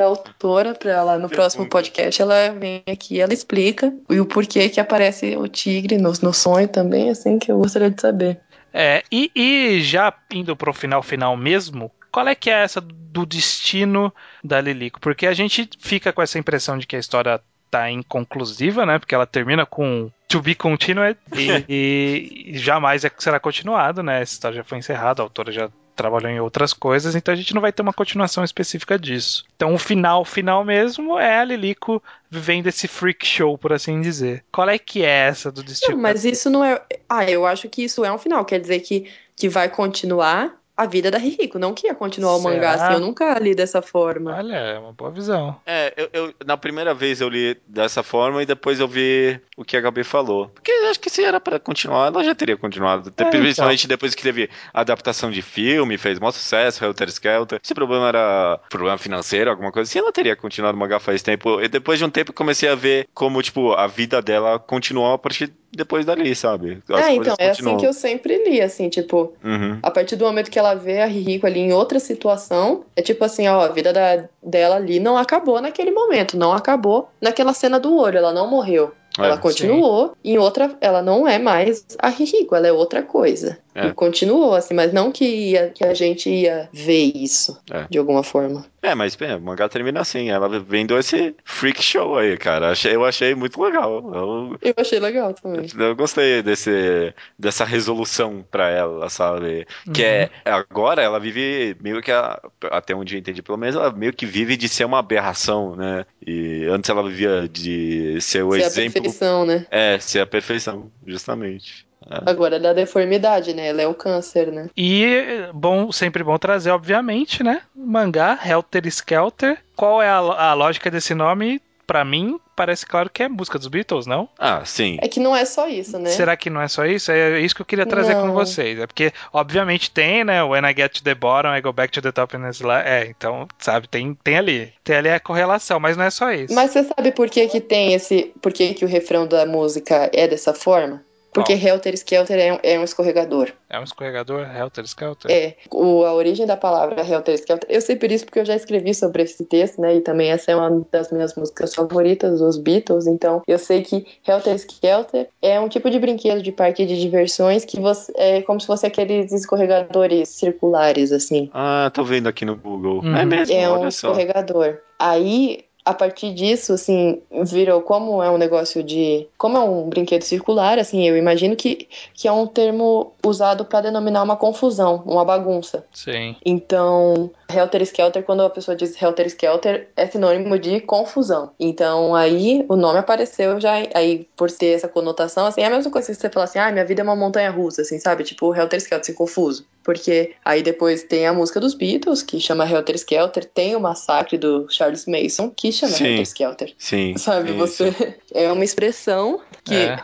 pra autora, pra ela no próximo podcast, ela vem aqui, ela explica e o porquê que aparece o tigre no, no sonho também, assim, que eu gostaria de saber.
É, e, e já indo pro final final mesmo, qual é que é essa do destino da Lilico? Porque a gente fica com essa impressão de que a história tá inconclusiva, né? Porque ela termina com to be continued e, e jamais é- será continuado, né? Essa história já foi encerrada, a autora já trabalhou em outras coisas, então a gente não vai ter uma continuação específica disso. Então o final final mesmo é a Lilico vivendo esse freak show, por assim dizer. Qual é que é essa do destino?
Não, mas isso não é. Ah, eu acho que isso é um final, quer dizer que, que vai continuar a vida da Rihiko, não que ia continuar o mangá assim, eu nunca li dessa forma.
Olha, é uma boa visão.
É, eu, eu- na primeira vez eu li dessa forma e depois eu vi o que a Gabi falou. Porque eu acho que se era pra continuar, ela já teria continuado.
É,
Principalmente depois que teve adaptação de filme, fez maior sucesso, Helter Skelter. Se o problema era problema financeiro, alguma coisa assim, ela teria continuado o mangá faz tempo. E depois de um tempo eu comecei a ver como, tipo, a vida dela continuou a partir depois dali, sabe? As
é, então, é assim que eu sempre li, assim, tipo,
Uhum.
A partir do momento que ela vê a Rihiko ali em outra situação, é tipo assim, ó, a vida da- dela ali não acabou naquele momento, não acabou naquela cena do olho, ela não morreu.
É,
ela continuou, em outra, ela não é mais a Rihiko, ela é outra coisa.
É.
E continuou, assim, mas não que, ia, que a gente ia ver isso,
É.
de alguma forma.
É, mas é, o mangá termina assim, ela vendo esse freak show aí, cara. Eu achei muito legal. Eu,
Eu achei legal também.
eu gostei desse, dessa resolução pra ela, sabe? Que é, agora ela vive meio que, a- até onde eu entendi pelo menos, ela meio que vive de ser uma aberração, né? E antes ela vivia de ser o
Ser a
exemplo.
perfeição, né?
É, ser a perfeição, justamente.
Agora é da deformidade, né? Ela é o câncer, né?
E bom, sempre bom trazer, obviamente, né? Mangá, Helter Skelter. Qual é a, a lógica desse nome? Pra mim, parece claro que é música dos Beatles, não?
Ah, sim.
É que não é só isso, né?
Será que não é só isso? É isso que eu queria trazer
Não.
com vocês. É porque, obviamente, tem, né? When I get to the bottom, I go back to the top and lá. É, então, sabe, tem, tem ali. Tem ali a correlação, mas não é só isso.
Mas você sabe por que que tem esse... Por que que o refrão da música é dessa forma? Porque Helter Skelter é um, é um escorregador.
É um escorregador, Helter Skelter?
É, o, a origem da palavra Helter Skelter. Eu sei por isso porque eu já escrevi sobre esse texto, né? E também essa é uma das minhas músicas favoritas, os Beatles. Então eu sei que Helter Skelter é um tipo de brinquedo de parque de diversões que você, é como se fosse aqueles escorregadores circulares, assim.
Ah, tô vendo aqui no Google.
Uhum.
É mesmo,
É um
olha só.
escorregador. Aí, a partir disso, assim, virou como é um negócio de. Como é um brinquedo circular, assim, eu imagino que, que é um termo usado para denominar uma confusão, uma bagunça.
Sim.
Então, Helter Skelter, quando a pessoa diz Helter Skelter, é sinônimo de confusão. Então, aí o nome apareceu já, aí por ter essa conotação, assim, é a mesma coisa que você falar assim, ah, minha vida é uma montanha russa, assim, sabe? Tipo, Helter Skelter, assim, confuso. Porque aí depois tem a música dos Beatles, que chama Helter Skelter, tem o massacre do Charles Mason, que chama
Sim.
Helter Skelter.
Sim.
Sabe, você.
sim.
É uma expressão que.
É.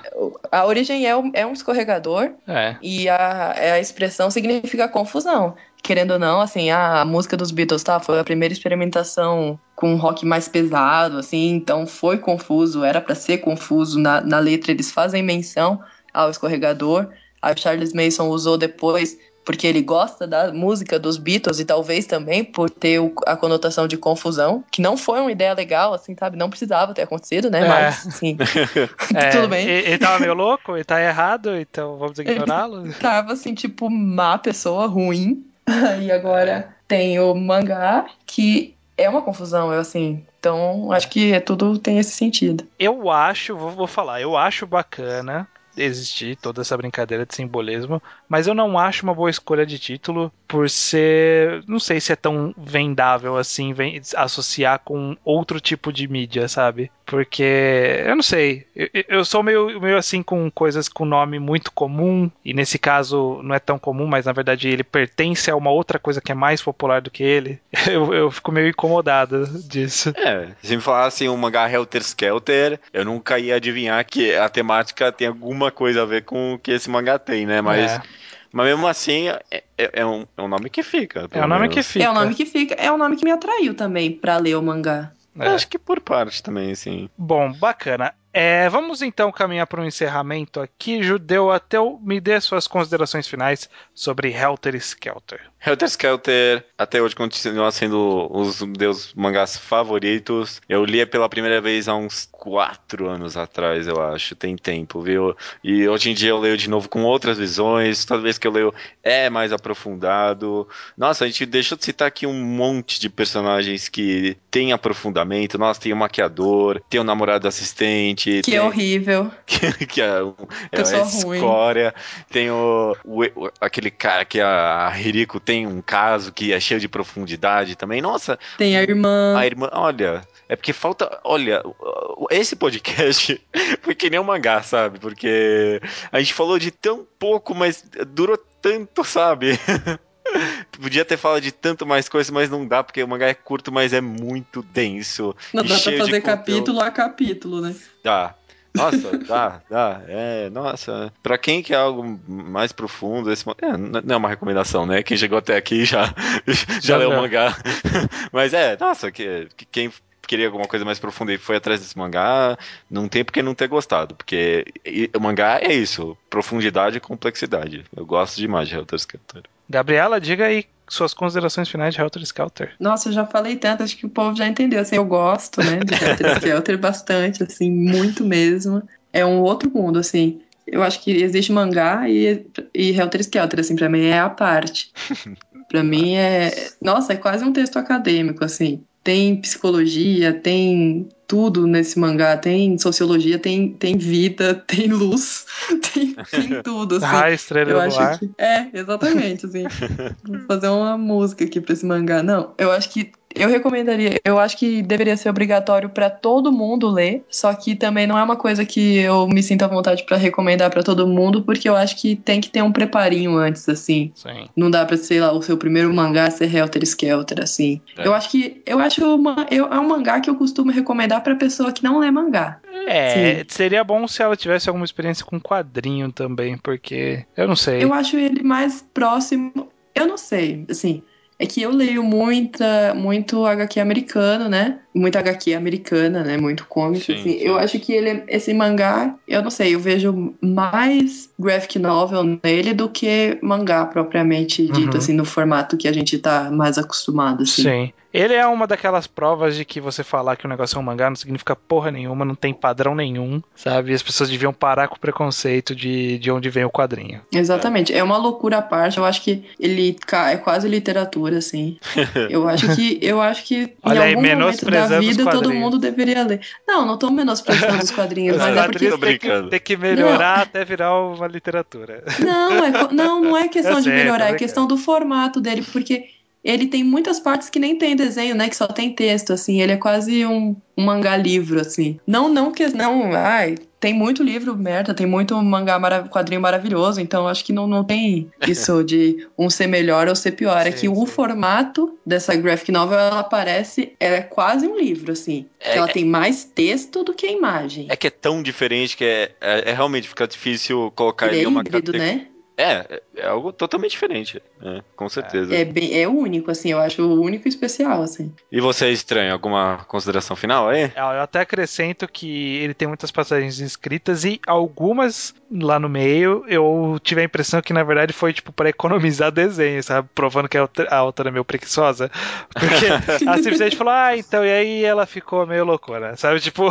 A origem é um, é um escorregador
É.
e a, a expressão significa confusão. Querendo ou não, assim, a música dos Beatles, tá? Foi a primeira experimentação com um rock mais pesado, assim, então foi confuso, era para ser confuso. Na, na letra eles fazem menção ao escorregador. Aí o Charles Mason usou depois porque ele gosta da música dos Beatles e talvez também por ter a conotação de confusão, que não foi uma ideia legal, assim, sabe? Não precisava ter acontecido, né? É. Mas, assim, é, tudo bem.
Ele, ele tava meio louco, ele tá errado, então vamos ignorá-lo.
Tava, assim, tipo, má pessoa, ruim. E agora tem o mangá, que é uma confusão, eu assim. Então, acho que é tudo tem esse sentido.
Eu acho, vou, vou falar, eu acho bacana existir toda essa brincadeira de simbolismo, mas eu não acho uma boa escolha de título por ser, não sei se é tão vendável assim, vem, associar com outro tipo de mídia, sabe? Porque, eu não sei, eu, eu, sou meio, meio assim com coisas com nome muito comum, e nesse caso não é tão comum, mas na verdade ele pertence a uma outra coisa que é mais popular do que ele. Eu, eu fico meio incomodado disso.
É, se me falassem um mangá Helter Skelter, eu nunca ia adivinhar que a temática tem alguma coisa a ver com o que esse mangá tem, né? Mas. É. Mas mesmo assim, é, é, é, um, é um nome que fica.
É um nome que fica.
É um nome que fica. É um nome que me atraiu também pra ler o mangá.
É. Acho que por parte também, sim.
Bom, bacana. É, vamos então caminhar para um encerramento aqui. Judeu, até me dê suas considerações finais sobre Helter Skelter.
Helter Skelter até hoje continua sendo os meus mangás favoritos. Eu lia pela primeira vez há uns quatro anos atrás, eu acho. Tem tempo, viu? E hoje em dia eu leio de novo com outras visões. Toda vez que eu leio é mais aprofundado. Nossa, a gente deixou de citar aqui um monte de personagens que tem aprofundamento. Nossa, tem o maquiador, tem o namorado assistente
que, que
tem,
é horrível.
Que, que é, é a escória. Tem o, o, aquele cara que a, a Hiriko tem um caso que é cheio de profundidade também. Nossa.
Tem a irmã.
A irmã, olha. É porque falta. Olha, esse podcast foi que nem um mangá, sabe? Porque a gente falou de tão pouco, mas durou tanto, sabe? Podia ter falado de tanto mais coisa, mas não dá, porque o mangá é curto, mas é muito denso.
Não dá pra fazer capítulo a capítulo, né?
Dá. Nossa, dá, dá. É, nossa. Pra quem quer algo mais profundo, esse é, não é uma recomendação, né? Quem chegou até aqui já, já leu o mangá. Mas é, nossa, que, que quem queria alguma coisa mais profunda e foi atrás desse mangá, não tem porque não ter gostado, porque o mangá é isso, profundidade e complexidade. Eu gosto demais de Helter Skelter.
Gabriela, diga aí suas considerações finais de Helter Skelter.
Nossa, eu já falei tanto, acho que o povo já entendeu. Assim, eu gosto, né, de Helter Skelter bastante, assim, muito mesmo. É um outro mundo, assim. Eu acho que existe mangá e, e Helter Skelter, assim, pra mim é a parte. pra mim é. Nossa, é quase um texto acadêmico, assim tem psicologia, tem tudo nesse mangá. Tem sociologia, tem, tem vida, tem luz, tem, tem tudo. Assim.
Ah, estrela eu acho ar.
Que, é, exatamente. Assim, vou fazer uma música aqui pra esse mangá. Não, eu acho que eu recomendaria, eu acho que deveria ser obrigatório para todo mundo ler, só que também não é uma coisa que eu me sinto à vontade para recomendar para todo mundo, porque eu acho que tem que ter um preparinho antes, assim.
Sim.
Não dá pra, sei lá, o seu primeiro mangá ser Helter Skelter, assim. É. Eu acho que, eu acho uma, eu, é um mangá que eu costumo recomendar pra pessoa que não lê mangá.
É, Sim. seria bom se ela tivesse alguma experiência com quadrinho também, porque eu não sei.
Eu acho ele mais próximo, eu não sei, assim, é que eu leio muita, muito HQ americano, né? Muita HQ americana, né? Muito cômico, sim, assim. Sim. Eu acho que ele, esse mangá, eu não sei, eu vejo mais graphic novel nele do que mangá propriamente dito, uhum. assim, no formato que a gente tá mais acostumado, assim.
Sim. Ele é uma daquelas provas de que você falar que o negócio é um mangá não significa porra nenhuma, não tem padrão nenhum, sabe? E as pessoas deviam parar com o preconceito de, de onde vem o quadrinho.
Exatamente. É uma loucura à parte. Eu acho que ele é quase literatura, assim. Eu acho que, eu acho que em
Olha
algum
aí,
momento da vida todo mundo deveria ler. Não, não tô menosprezando os quadrinhos, mas é porque.
Tem que, tem que melhorar não. até virar uma literatura.
Não, é, não, não é questão de melhorar, é questão do formato dele, porque ele tem muitas partes que nem tem desenho, né? Que só tem texto, assim. Ele é quase um, um mangá livro, assim. Não, não que não, ai, tem muito livro merda, tem muito mangá marav quadrinho maravilhoso, então acho que não, não tem isso de um ser melhor ou ser pior. Sim, é que sim. o formato dessa graphic novel, ela parece, ela é quase um livro, assim. É, ela é, tem mais texto do que imagem.
É que é tão diferente que é, é, é realmente fica difícil colocar
ele
em
é uma híbrido, né?
É, é algo totalmente diferente, né? com certeza.
É, bem, é único, assim, eu acho único e especial, assim.
E você, estranho, alguma consideração final aí?
É, Eu até acrescento que ele tem muitas passagens escritas e algumas lá no meio eu tive a impressão que na verdade foi tipo para economizar desenho, sabe? Provando que a autora- a é meio preguiçosa. Porque ela simplesmente falou, ah, então, e aí ela ficou meio loucura, sabe? Tipo,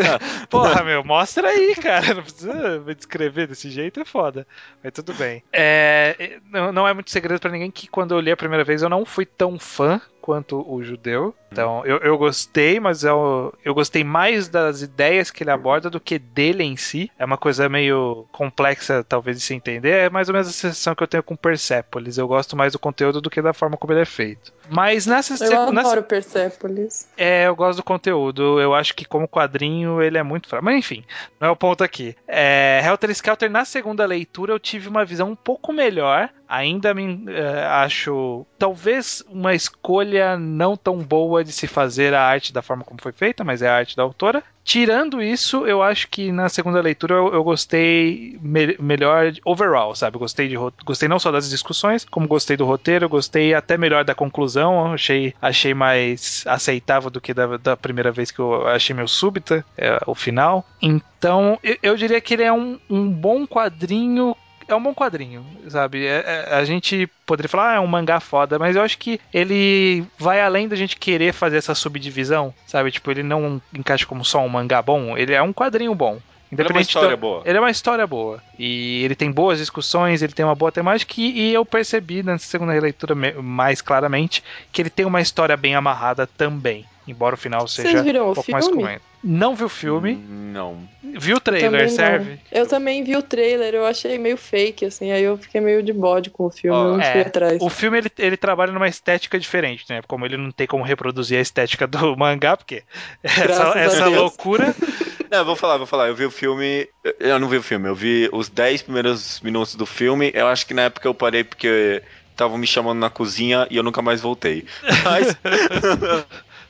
porra, meu, mostra aí, cara. Não precisa me descrever desse jeito, é foda. Mas tudo bem. É, não, não é muito segredo pra ninguém que quando eu li a primeira vez eu não fui tão fã quanto o judeu. Então, eu, eu gostei, mas eu, eu gostei mais das ideias que ele aborda do que dele em si. É uma coisa meio complexa, talvez, de se entender. É mais ou menos a sensação que eu tenho com Persepolis. Eu gosto mais do conteúdo do que da forma como ele é feito. Mas nessa,
Eu
seg- nessa
adoro Persepolis.
é, eu gosto do conteúdo. Eu acho que como quadrinho ele é muito fraco. Mas enfim, não é o ponto aqui. É, Helter Skelter, na segunda leitura, eu tive uma visão um pouco melhor. Ainda me é, acho talvez uma escolha não tão boa de se fazer a arte da forma como foi feita, mas é a arte da autora. Tirando isso, eu acho que na segunda leitura eu, eu gostei me- melhor overall, sabe? Gostei de gostei não só das discussões, como gostei do roteiro, gostei até melhor da conclusão. Achei, achei mais aceitável do que da, da primeira vez que eu achei meio súbita é, o final. Então, eu, eu diria que ele é um, um bom quadrinho é um bom quadrinho, sabe? É- é- a gente poderia falar, ah, é um mangá foda, mas eu acho que ele vai além da gente querer fazer essa subdivisão, sabe? Tipo, ele não encaixa como só um mangá bom, ele é um quadrinho bom.
Ele é uma
Independente
história
do-
boa.
Ele é uma história boa. E ele tem boas discussões, ele tem uma boa temática, e, e eu percebi nessa segunda releitura mais claramente que ele tem uma história bem amarrada também. Embora o final seja
Vocês
um pouco mais comum. Não vi o filme,
Não.
vi o trailer, serve?
Eu também vi o trailer, eu achei meio fake, assim, aí eu fiquei meio de bode com o filme,
Ó,
eu não
é,
fui atrás.
O filme ele, ele trabalha numa estética diferente, né? Como ele não tem como reproduzir a estética do mangá, porque essa,
Graças
essa loucura.
Não, vou falar, vou falar. Eu vi o filme. Eu não vi o filme, eu vi os 10 primeiros minutos do filme. Eu acho que na época eu parei porque estavam me chamando na cozinha e eu nunca mais voltei. Mas.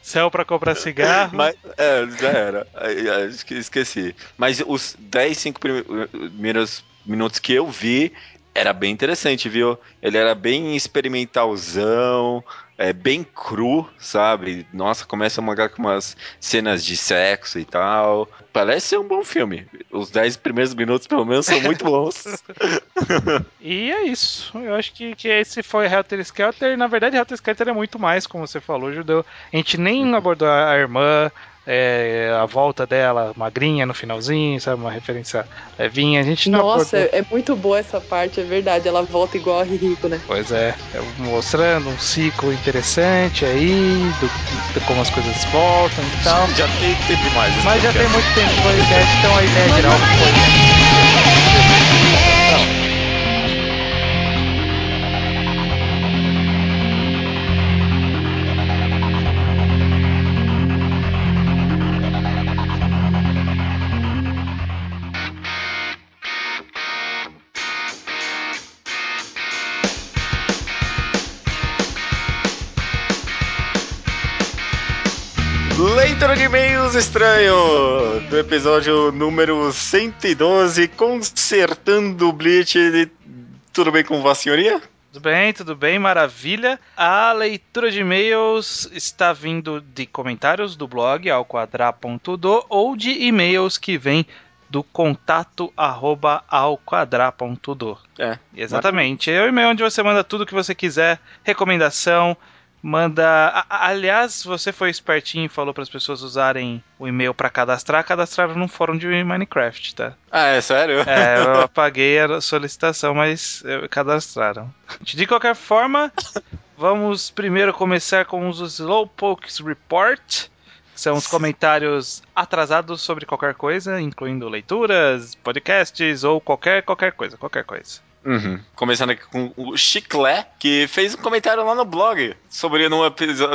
Céu pra comprar cigarro.
mas é, já era. Esqueci. Mas os 10, 5 primeiros minutos que eu vi. Era bem interessante, viu? Ele era bem experimentalzão, é bem cru, sabe? Nossa, começa a mangá com umas cenas de sexo e tal. Parece ser um bom filme. Os 10 primeiros minutos, pelo menos, são muito bons.
E é isso. Eu acho que, que esse foi Helter Skelter. Na verdade, Helter Skelter é muito mais, como você falou, Judeu. A gente nem abordou a irmã, é, a volta dela, magrinha no finalzinho, sabe? Uma referência levinha. A gente não
Nossa,
abordou.
é muito boa essa parte, é verdade. Ela volta igual a Ririko, né?
Pois é, é mostrando um ciclo interessante aí, do, de como as coisas voltam e tal.
Já tem tempo demais. esse
Mas já tem
podcast.
muito tempo de podcast, então a ideia geral foi.
Estranho do episódio número 112, consertando o Bleach. Tudo bem com Vossa Senhoria?
Tudo bem, tudo bem, maravilha. A leitura de e-mails está vindo de comentários do blog alquadra.do ou de e-mails que vêm do contato arroba alquadra.do.
É.
Exatamente. É o e-mail onde você manda tudo que você quiser, recomendação, manda. aliás, você foi espertinho e falou para as pessoas usarem o e-mail para cadastrar, cadastraram num fórum de Minecraft, tá?
Ah, é sério?
É, eu apaguei a solicitação, mas cadastraram. De qualquer forma, vamos primeiro começar com os Slowpokes Report. que São os comentários atrasados sobre qualquer coisa, incluindo leituras, podcasts ou qualquer qualquer coisa, qualquer coisa.
Uhum. Começando aqui com o Chiclé, que fez um comentário lá no blog sobre no,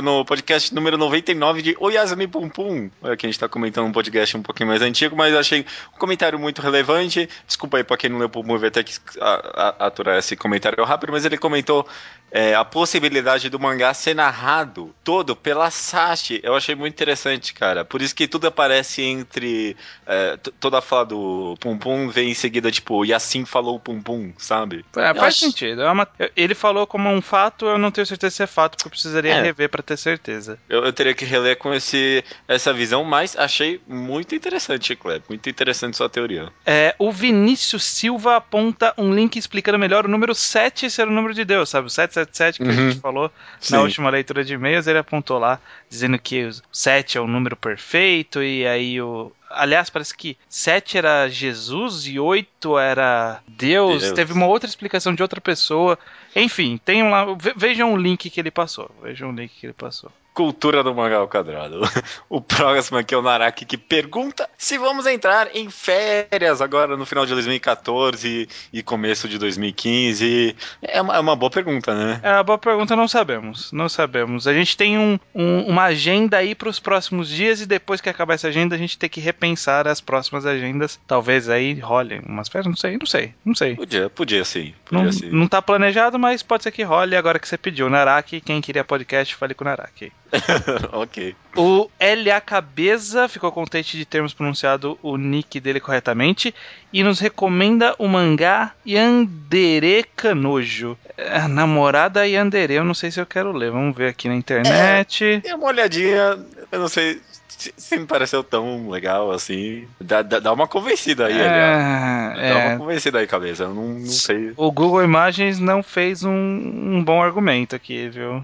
no podcast número 99 de Oyasumi Pum Pum. Olha que a gente tá comentando um podcast um pouquinho mais antigo, mas achei um comentário muito relevante. Desculpa aí pra quem não leu Pum Pum, vai ter que aturar esse comentário rápido, mas ele comentou é, a possibilidade do mangá ser narrado todo pela Sashi. Eu achei muito interessante, cara. Por isso que tudo aparece entre. é, toda a fala do Pum Pum vem em seguida, tipo, e assim falou o Pum Pum, sabe? Sabe?
É, faz
acho-
sentido. É uma- Ele falou como um fato, eu não tenho certeza se é fato, porque eu precisaria
É.
rever pra ter certeza.
Eu, eu teria que reler com esse, essa visão, mas achei muito interessante, Kleber. Muito interessante sua teoria.
É, o Vinícius Silva aponta um link explicando melhor o número 7 ser o número de Deus, sabe? O 777 que a
Uhum.
gente falou
Sim.
na última leitura de e-mails, ele apontou lá, dizendo que o 7 é o número perfeito, e aí o. Aliás, parece que 7 era Jesus e 8 era Deus.
Deus.
Teve uma outra explicação de outra pessoa. Enfim, tem lá. ve- Vejam o link que ele passou. Vejam o link que ele passou.
Cultura do mangá ao quadrado. O próximo aqui é o Naraki que pergunta se vamos entrar em férias agora no final de 2014 e começo de 2015. É uma, é uma boa pergunta, né?
É uma boa pergunta, não sabemos. Não sabemos. A gente tem um- um- uma agenda aí para os próximos dias e depois que acabar essa agenda a gente tem que repensar as próximas agendas. Talvez aí role umas férias, não sei, não sei, não sei.
Podia, podia sim. Podia
Não,
sim.
não tá planejado, mas pode ser que role agora que você pediu. Naraki, quem queria podcast, fale com o Naraki.
ok.
O LA Cabeza ficou contente de termos pronunciado o nick dele corretamente e nos recomenda o mangá Yandere Kanojo. É, namorada Yandere, eu não sei se eu quero ler. Vamos ver aqui na internet.
Dê uma olhadinha, eu não sei se, me pareceu tão legal assim. Dá, dá, dá uma convencida aí, aliás.
É,
Dá
é.
uma convencida aí, cabeça. Eu não, não sei.
O Google Imagens não fez um, um bom argumento aqui, viu?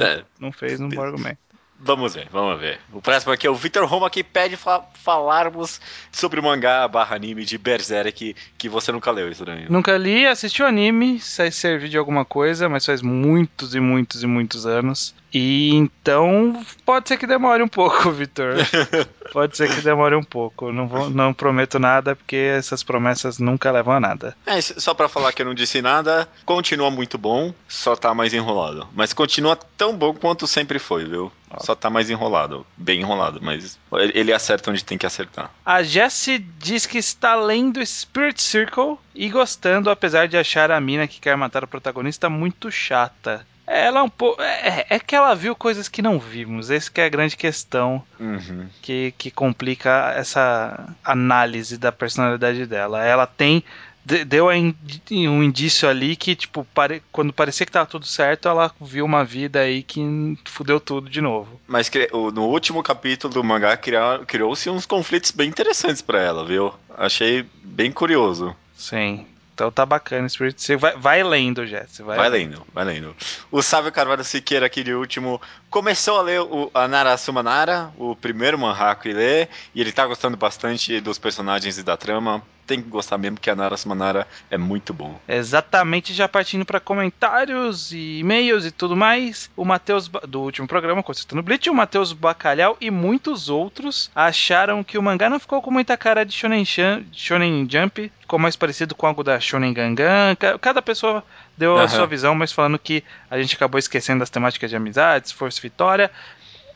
É,
Não fez um bom argumento.
Vamos ver, vamos ver. O próximo aqui é o Victor Roma que pede fa falarmos sobre o mangá barra anime de Berserk que você nunca leu, estranho.
Nunca li, assisti o anime, se servir de alguma coisa, mas faz muitos e muitos e muitos anos. E então pode ser que demore um pouco, Vitor. pode ser que demore um pouco. Não, vou, não prometo nada, porque essas promessas nunca levam a nada.
É, só pra falar que eu não disse nada, continua muito bom, só tá mais enrolado. Mas continua tão bom quanto sempre foi, viu? Só tá mais enrolado, bem enrolado, mas ele acerta onde tem que acertar.
A Jessie diz que está lendo Spirit Circle e gostando, apesar de achar a mina que quer matar o protagonista muito chata. Ela é um pouco. É, é que ela viu coisas que não vimos. Essa que é a grande questão
Uhum.
que, que complica essa análise da personalidade dela. Ela tem. de- Deu um indício ali que, tipo, pare- quando parecia que tava tudo certo, ela viu uma vida aí que fudeu tudo de novo.
Mas no último capítulo do mangá criou-se uns conflitos bem interessantes pra ela, viu? Achei bem curioso.
Sim. Então tá bacana, Spirit Circle. Vai, vai lendo, Jess. Vai,
Vai lendo, vai lendo. O Sávio Carvalho Siqueira, aqui de último, começou a ler o, a Nara Sumanara, o primeiro manhwa que ele lê, e ele tá gostando bastante dos personagens e da trama. Tem que gostar mesmo, que a Nara Sumanara é muito bom.
Exatamente, já partindo para comentários e e-mails e tudo mais. O Matheus do último programa, Consertando Bleach, o Matheus Bacalhau e muitos outros acharam que o mangá não ficou com muita cara de Shonen, Chan- Shonen Jump, ficou mais parecido com algo da Shonen Gangan. Ca- Cada pessoa deu a
Aham.
sua visão, mas falando que a gente acabou esquecendo das temáticas de amizade, esforço e vitória.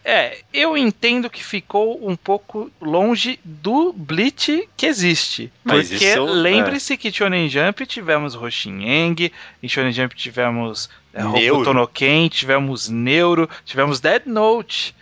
É, eu entendo que ficou um pouco longe do Bleach que existe.
Mas
porque
isso, é.
lembre-se que Shonen Jump tivemos Roshineng, em Shonen Jump tivemos é. Hokuto no Ken, tivemos Neuro, tivemos Dead Note.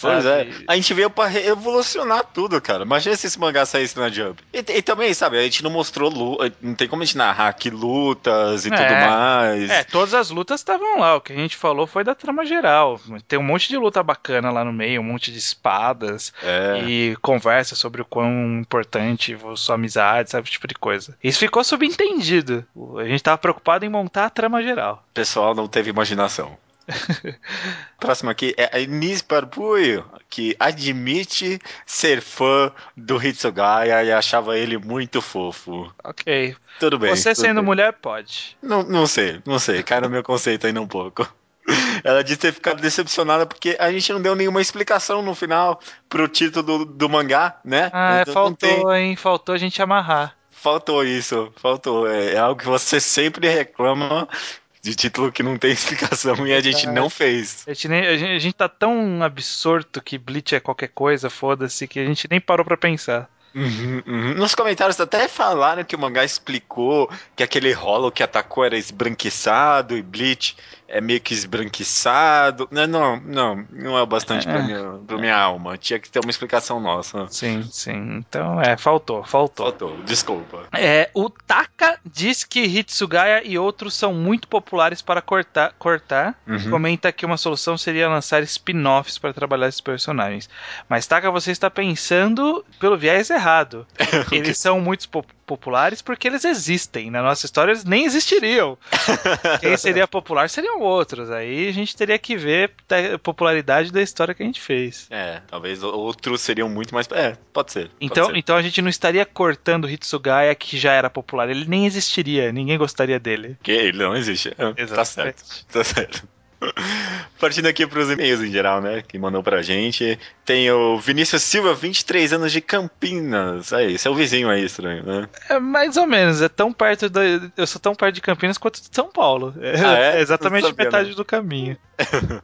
Pois é, a gente veio pra revolucionar tudo, cara. Imagina se esse mangá saísse na Jump. E, e também, sabe, a gente não mostrou não tem como a gente narrar aqui lutas e
É.
tudo mais.
É, todas as lutas estavam lá. O que a gente falou foi da trama geral. Tem um monte de luta bacana lá no meio, um monte de espadas.
É.
e conversa sobre o quão importante sua amizade, sabe? Esse tipo de coisa. Isso ficou subentendido. A gente tava preocupado em montar a trama geral.
O pessoal não teve imaginação. Próximo aqui é a Inês Barbuio, que admite ser fã do Hitsugaya e achava ele muito fofo.
Ok.
Tudo bem.
Você
tudo
sendo
bem.
mulher, pode.
Não, não sei, não sei. Cai no meu conceito ainda um pouco. Ela disse ter ficado decepcionada porque a gente não deu nenhuma explicação no final pro título do, do mangá, né?
Ah,
Então não tem-
faltou, hein? Faltou a gente amarrar.
Faltou isso, faltou. É, é algo que você sempre reclama de título que não tem explicação e a gente não fez.
A gente, nem- a gente- a gente tá tão absorto que Bleach é qualquer coisa, foda-se, que a gente nem parou pra pensar.
Uhum, uhum. Nos comentários até falaram que o mangá explicou que aquele rolo que atacou era esbranquiçado e Bleach é meio que esbranquiçado. Não, não, não, não é o bastante pra,
É.
minha, pra minha alma. Tinha que ter uma explicação nossa.
Sim, sim. Então, é, faltou, faltou.
Faltou, desculpa.
É, o Taka diz que Hitsugaya e outros são muito populares para cortar. cortar.
Uhum.
Comenta que uma solução seria lançar spin-offs para trabalhar esses personagens. Mas Taka, você está pensando pelo viés errado. Eles são muito populares porque eles existem. Na nossa história, eles nem existiriam. Quem seria popular seriam outros. Aí a gente teria que ver a popularidade da história que a gente fez.
É, talvez outros seriam muito mais. É, pode ser. pode
Então,
ser.
então a gente não estaria cortando o Hitsugaya, que já era popular. Ele nem existiria, ninguém gostaria dele.
Que ele não existe. É, Tá certo. Tá certo. Partindo aqui pros e-mails em geral, né? Que mandou pra gente. Tem o Vinícius Silva, 23 anos de Campinas. Aí, é o vizinho aí, estranho, né?
É mais ou menos, é tão perto da. Eu sou tão perto de Campinas quanto de São Paulo. É,
Ah, é?
é exatamente
sabia,
metade
não.
do caminho.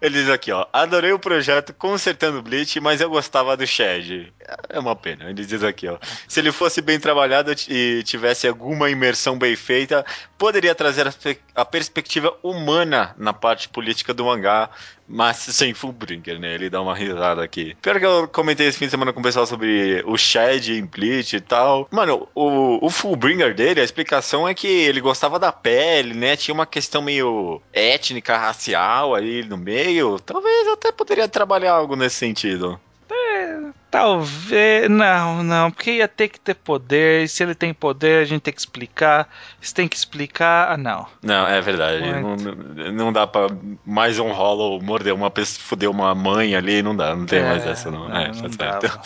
Ele diz aqui, ó. Adorei o projeto Consertando Bleach, mas eu gostava do Shed. É uma pena. Ele diz aqui, ó. Se ele fosse bem trabalhado e tivesse alguma imersão bem feita, poderia trazer a, a perspectiva humana na parte política do mangá, mas sem Fullbringer, né? Ele dá uma risada aqui. Pior que eu comentei esse fim de semana com o pessoal sobre o Shed em Bleach e tal. Mano, o, o Fullbringer dele, a explicação é que ele gostava da pele, né? Tinha uma questão meio étnica, racial aí no meio. Talvez até poderia trabalhar algo nesse sentido.
Talvez. Não, não, porque ia ter que ter poder. E se ele tem poder, a gente tem que explicar. Se tem que explicar. Ah, não.
Não, é verdade. Não, não- dá pra mais um Hollow morder uma pessoa, foder uma mãe ali, não dá, não tem
É,
mais essa não. é,
não
tá certo.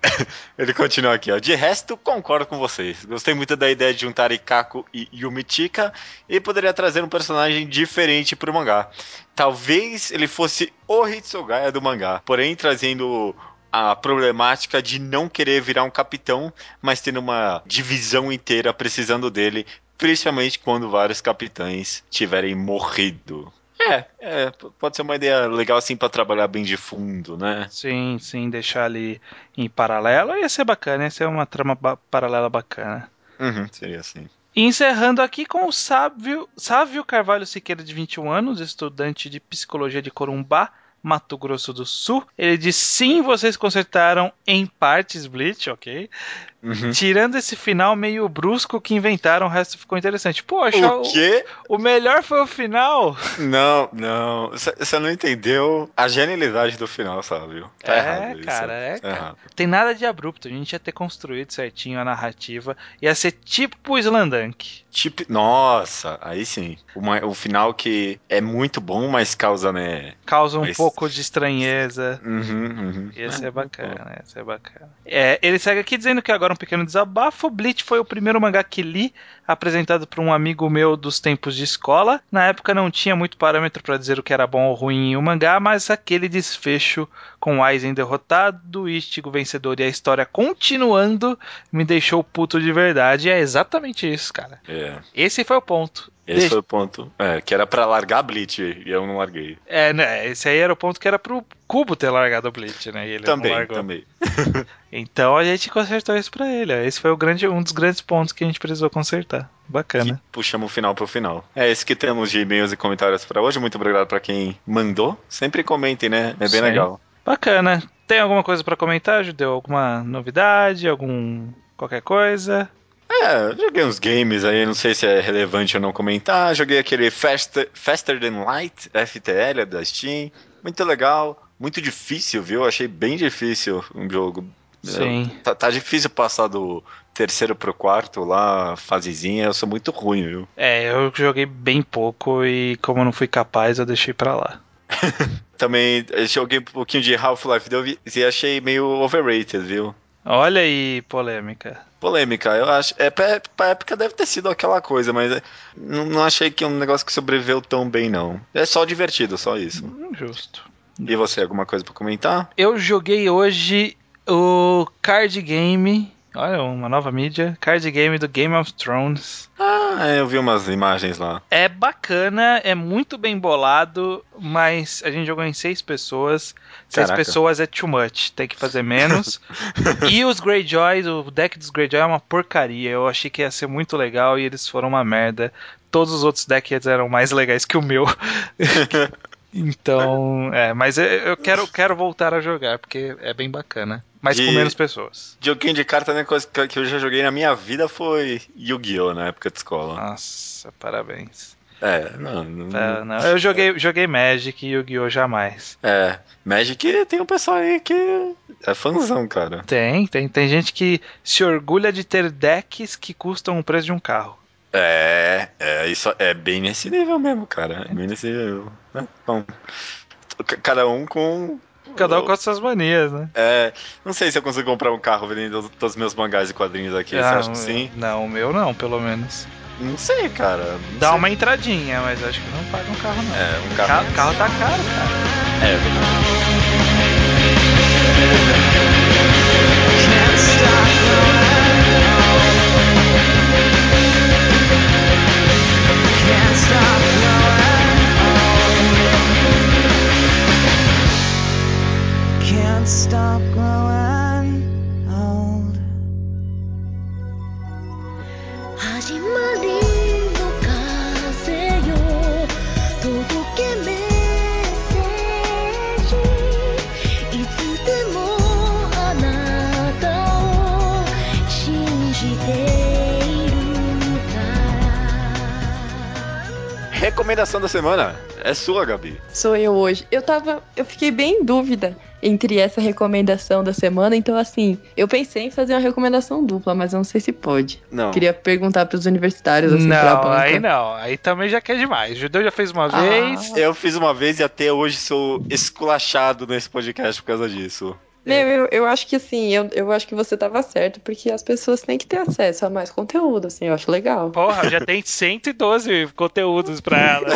Ele continua aqui, ó. De resto, concordo com vocês. Gostei muito da ideia de juntar Ikako e Yumichika e poderia trazer um personagem diferente pro mangá. Talvez ele fosse o Hitsugaya do mangá, porém trazendo a problemática de não querer virar um capitão, mas tendo uma divisão inteira precisando dele, principalmente quando vários capitães tiverem morrido. É, é, pode ser uma ideia legal assim pra trabalhar bem de fundo, né?
Sim, sim, deixar ali em paralelo ia ser bacana, ia ser uma trama ba- paralela bacana.
Uhum, seria assim.
E encerrando aqui com o Sávio, Sávio Carvalho Siqueira, de 21 anos, estudante de psicologia de Corumbá, Mato Grosso do Sul. Ele diz: sim, vocês consertaram em partes Bleach, ok.
Uhum.
Tirando esse final meio brusco que inventaram, o resto ficou interessante. Poxa,
O quê?
o, o melhor foi o final.
Não, não. Você não entendeu a genialidade do final, sabe? Tá
É,
errado isso.
cara, é,
Tá
cara.
errado.
Tem nada de abrupto, a gente ia ter construído certinho a narrativa. Ia ser tipo Slandunk.
Tipo, nossa, aí sim. Uma- o final que é muito bom, mas causa, né?
Causa um
Mas-
pouco de estranheza.
Uhum, uhum.
Esse
Ah,
é bacana, esse é bacana. É, ele segue aqui dizendo que agora um pequeno desabafo. Bleach foi o primeiro mangá que li, apresentado por um amigo meu dos tempos de escola. Na época não tinha muito parâmetro para dizer o que era bom ou ruim em um mangá, mas aquele desfecho com Aizen derrotado, Ichigo vencedor e a história continuando me deixou puto de verdade. E é exatamente isso, cara.
É.
Esse foi o ponto.
Esse
Deixa-
foi o ponto. É, que era pra largar Bleach e eu não larguei.
É, né? Esse aí era o ponto que era pro Cubo ter largado o Bleach, né? E ele não
também,
largou.
também.
Então a gente consertou isso pra ele. ó. Esse foi o grande, um dos grandes pontos que a gente precisou consertar. Bacana.
puxamos o final pro final. É esse que temos de e-mails e comentários pra hoje. Muito obrigado pra quem mandou. Sempre comentem, né? É bem
Sim.
legal.
Bacana. Tem alguma coisa pra comentar, Judeu? Alguma novidade? Algum. qualquer coisa?
É, joguei uns games aí, não sei se é relevante ou não comentar. Joguei aquele Faster, Faster Than Light, FTL da Steam. Muito legal, muito difícil, viu? Achei bem difícil um jogo.
Sim.
Tá, tá difícil passar do terceiro pro quarto lá, fasezinha. Eu sou muito ruim, viu?
É, eu joguei bem pouco e como eu não fui capaz, eu deixei pra lá.
Também eh, joguei um pouquinho de Half-Life Delve e achei meio overrated, viu?
Olha aí, polêmica.
Polêmica, eu acho. É, pra, pra época deve ter sido aquela coisa, mas é, não, não achei que é um negócio que sobreviveu tão bem, não. É só divertido, só isso.
Hum, Justo.
E você, alguma coisa pra comentar?
Eu joguei hoje o card game. Olha, uma nova mídia. Card game do Game of Thrones.
Ah, eu vi umas imagens lá.
É bacana, é muito bem bolado, mas a gente jogou em seis pessoas. Seis
Caraca.
pessoas é too much, tem que fazer menos. e os Greyjoys, o deck dos Greyjoy é uma porcaria. Eu achei que ia ser muito legal e eles foram uma merda. todos os outros decks eram mais legais que o meu. então, é, mas eu quero, quero voltar a jogar, porque é bem bacana. Mas
De-
com menos pessoas.
Joguinho de carta, né? Coisa que eu já joguei na minha vida foi Yu-Gi-Oh! na época de escola.
Nossa, parabéns.
É, não. não
É, não, eu joguei, joguei Magic e Yu-Gi-Oh! jamais.
É, Magic tem um pessoal aí que é fãzão, cara.
Tem, tem, tem gente que se orgulha de ter decks que custam o preço de um carro.
É, é, isso é bem nesse nível mesmo, cara. É bem nesse nível. né? Bom, cada um com.
Cada um com as suas manias, né?
É, não sei se eu consigo comprar um carro vendendo todos os meus mangás e quadrinhos aqui. você
Ah,
acha que sim?
Não, o meu não, pelo menos.
Não sei, cara. não
Dá
sei.
uma entradinha, mas acho que não paga um carro, não.
É, um
O
carro.
carro, carro tá caro, cara.
É, verdade. Recomendação da semana é sua, Gabi.
Sou eu hoje. Eu tava. Eu fiquei bem em dúvida entre essa recomendação da semana, então assim, eu pensei em fazer uma recomendação dupla, mas eu não sei se pode.
Não.
Queria perguntar pros universitários, assim, pra
não, aí não. Aí também já quer demais. O judeu já fez uma
Ah.
vez.
Eu fiz uma vez e até hoje sou esculachado nesse podcast por causa disso.
Meu, eu, eu acho que assim, eu, eu acho que você tava certo, porque as pessoas têm que ter acesso a mais conteúdo, assim, eu acho legal.
Porra, já tem 112 conteúdos pra ela.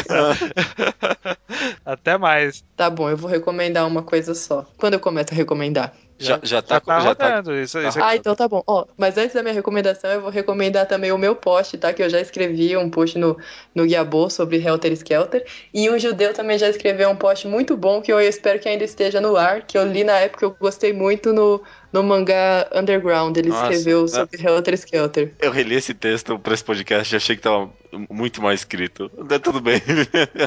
Até mais.
Tá bom, eu vou recomendar uma coisa só. Quando eu começo a recomendar?
Já, já tá,
Já tá
já tá
rodando. Isso, isso
Ah, então tá bom. Ó, mas antes da minha recomendação, eu vou recomendar também o meu post, tá? Que eu já escrevi um post no, no Guiabô sobre Helter Skelter. E o Judeu também já escreveu um post muito bom, que eu espero que ainda esteja no ar, que eu li na época, eu gostei muito no, no mangá Underground. Ele
Nossa,
escreveu
né?
sobre Helter Skelter.
Eu reli esse texto pra esse podcast e achei que tava muito mal escrito. Tá tudo bem.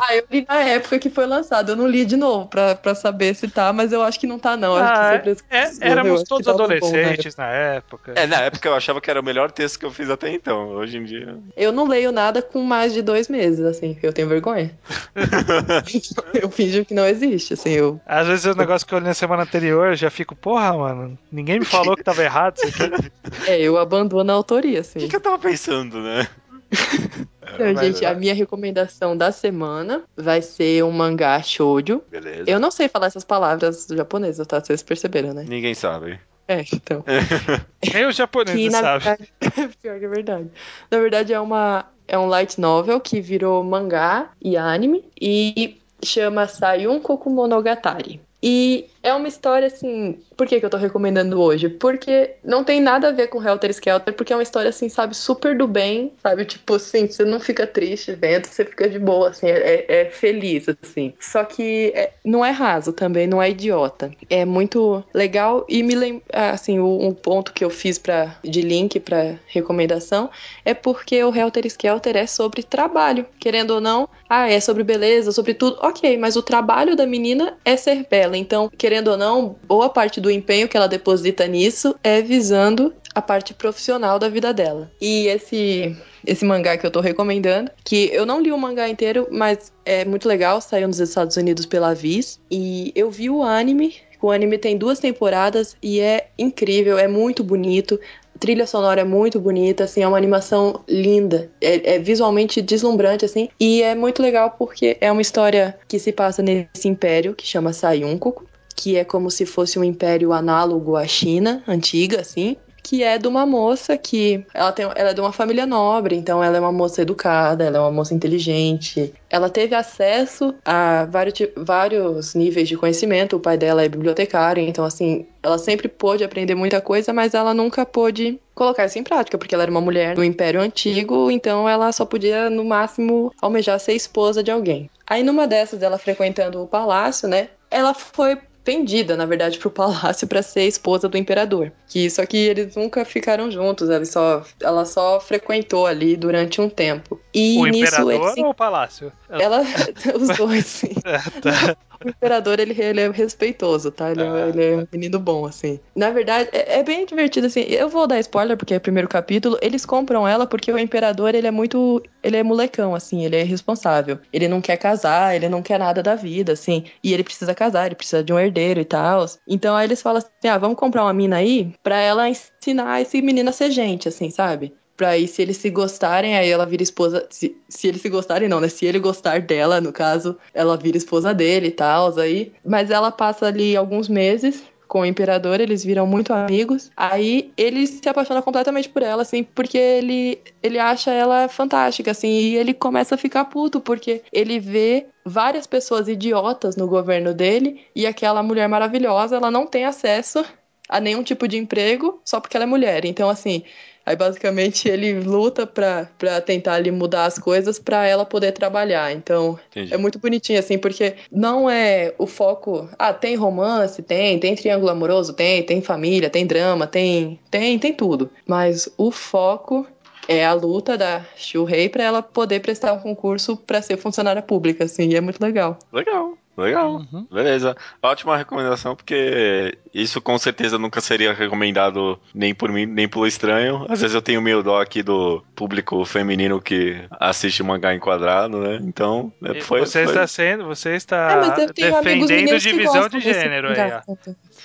Ah, eu li na época que foi lançado. Eu não li de novo pra, pra saber se tá, mas eu acho que não tá, não. Eu acho que
Ah,
sempre
é, éramos todos
bom, né?
adolescentes na época.
É, na época eu achava que era o melhor texto que eu fiz até então. Hoje em dia.
Eu não leio nada com mais de dois meses, assim, porque eu tenho vergonha. eu finjo que não existe, assim, eu.
Às vezes o negócio que eu li na semana anterior, eu já fico, porra, mano, ninguém me falou que tava errado isso aqui.
É, eu abandono a autoria,
O
assim.
que, que eu tava pensando, né?
Então,
Mas,
gente, a minha recomendação da semana vai ser um mangá shoujo.
Beleza.
Eu não sei falar essas palavras japonesas, tá? Vocês perceberam, né?
Ninguém sabe.
É, então.
Nem os
Que
japoneses sabem.
verdade. Pior que é verdade. Na verdade, é uma. É um light novel que virou mangá e anime e chama Sayun Kokumonogatari. E é uma história assim. Por que, que eu tô recomendando hoje? Porque não tem nada a ver com Helter Skelter, porque é uma história assim, sabe, super do bem, sabe? Tipo assim, você não fica triste vendo, você fica de boa, assim, é, é feliz, assim. Só que é- não é raso também, não é idiota. É muito legal e me lembra, assim, o- um ponto que eu fiz pra, de link pra recomendação é porque o Helter Skelter é sobre trabalho. Querendo ou não, ah, é sobre beleza, sobre tudo. Ok, mas o trabalho da menina é ser bela. Então, querendo ou não, boa parte do empenho que ela deposita nisso é visando a parte profissional da vida dela. E esse esse mangá que eu tô recomendando, que eu não li o mangá inteiro, mas é muito legal, saiu nos Estados Unidos pela Viz, e eu vi o anime, o anime tem duas temporadas e é incrível, é muito bonito. Trilha sonora é muito bonita, assim, é uma animação linda, é, é visualmente deslumbrante, assim, e é muito legal porque é uma história que se passa nesse império que chama Sayunkoku, que é como se fosse um império análogo à China antiga, assim, que é de uma moça que ela, tem, ela é de uma família nobre, então ela é uma moça educada, ela é uma moça inteligente. Ela teve acesso a vários, vários níveis de conhecimento. O pai dela é bibliotecário, então assim, ela sempre pôde aprender muita coisa, mas ela nunca pôde colocar isso em prática, porque ela era uma mulher do Império Antigo, então ela só podia, no máximo, almejar ser esposa de alguém. Aí numa dessas, ela frequentando o palácio, né? Ela foi vendida, na verdade, pro palácio pra ser esposa do imperador. Que só que eles nunca ficaram juntos, ela só, ela só frequentou ali durante um tempo. E
o
nisso
imperador
eles
ou o palácio?
ela, os dois, sim.
Tá.
O imperador, ele, ele é respeitoso, tá? Ele, é-
Ah.
ele é um menino bom, assim. Na verdade, é, é bem divertido, assim. Eu vou dar spoiler, porque é o primeiro capítulo. Eles compram ela porque o imperador, ele é muito... Ele é molecão, assim. Ele é irresponsável. Ele não quer casar, ele não quer nada da vida, assim. E ele precisa casar, ele precisa de um herdeiro e tal. Então, aí eles falam assim, ah, vamos comprar uma mina aí pra ela ensinar esse menino a ser gente, assim, sabe? Pra aí, se eles se gostarem, aí ela vira esposa. Se, se eles se gostarem, não, né? Se ele gostar dela, no caso, ela vira esposa dele e tal, aí. Mas ela passa ali alguns meses com o imperador, eles viram muito amigos. Aí ele se apaixona completamente por ela, assim, porque ele, ele acha ela fantástica, assim, e ele começa a ficar puto, porque ele vê várias pessoas idiotas no governo dele e aquela mulher maravilhosa, ela não tem acesso a nenhum tipo de emprego só porque ela é mulher. Então, assim, Aí basicamente ele luta pra tentar ali mudar as coisas pra ela poder trabalhar. Então
Entendi.
é muito bonitinho, assim, porque não é o foco. Ah, tem romance, tem, tem triângulo amoroso, tem, tem família, tem drama, tem, tem, tem tudo. Mas o foco é a luta da Shurei pra ela poder prestar um concurso pra ser funcionária pública, assim, e é muito legal.
Legal, legal.
Uhum.
Beleza. Ótima recomendação, porque isso com certeza nunca seria recomendado nem por mim, nem pelo estranho. Às vezes eu tenho meio dó aqui do público feminino que assiste mangá enquadrado, né? Então, é, foi.
você
foi-
está sendo, você está
É, mas
defendendo divisão de
desse
gênero aí, ó.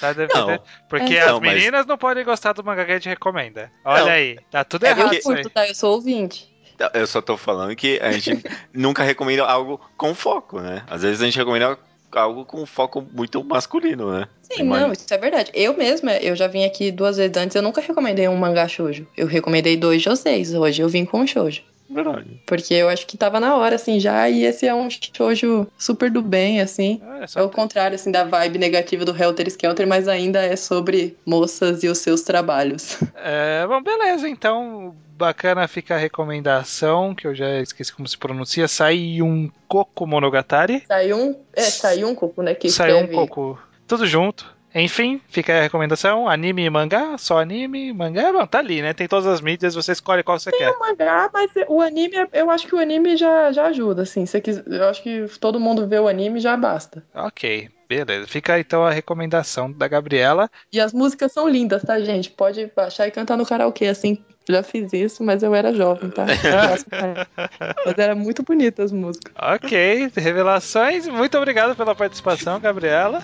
Tá defendendo-
Não.
Porque
É.
as
Não, mas-
meninas não podem gostar do mangá que a gente recomenda. Olha
Não.
aí, tá tudo
É,
errado
eu curto, tá? Eu sou ouvinte.
Eu só tô falando que a gente nunca recomenda algo com foco, né? Às vezes a gente recomenda algo com foco muito masculino, né?
Sim,
Imagina-
não, isso é verdade. Eu mesma, eu já vim aqui duas vezes antes, eu nunca recomendei um mangá shoujo. Eu recomendei dois joseis, hoje eu vim com um shoujo.
Verdade.
Porque eu acho que tava na hora, assim, já, e esse é um shoujo super do bem, assim.
É,
É
só
o contrário, assim, da vibe negativa do Helter Skelter, mas ainda é sobre moças e os seus trabalhos.
É, bom, beleza, então bacana fica a recomendação, que eu já esqueci como se pronuncia, sai um Coco Monogatari,
Saiu um, é, saiu um coco, né, que
sai um. Coco, tudo junto. Enfim, fica aí a recomendação, anime e mangá, só anime, mangá, bom, tá ali, né? Tem todas as mídias, você escolhe qual você quer.
o mangá, mas o anime, eu acho que o anime já, já ajuda, assim. Você quiser, eu acho que todo mundo vê o anime já basta.
Ok, beleza. Fica então a recomendação da Gabriela.
E as músicas são lindas, tá, gente? Pode baixar e cantar no karaokê, assim. Já fiz isso, mas eu era jovem, tá? mas era muito bonita as músicas.
Ok, revelações. Muito obrigado pela participação, Gabriela.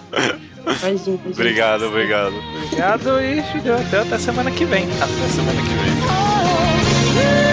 Imagina.
Obrigado, obrigado.
Obrigado e até, até semana que vem.
Até semana que vem.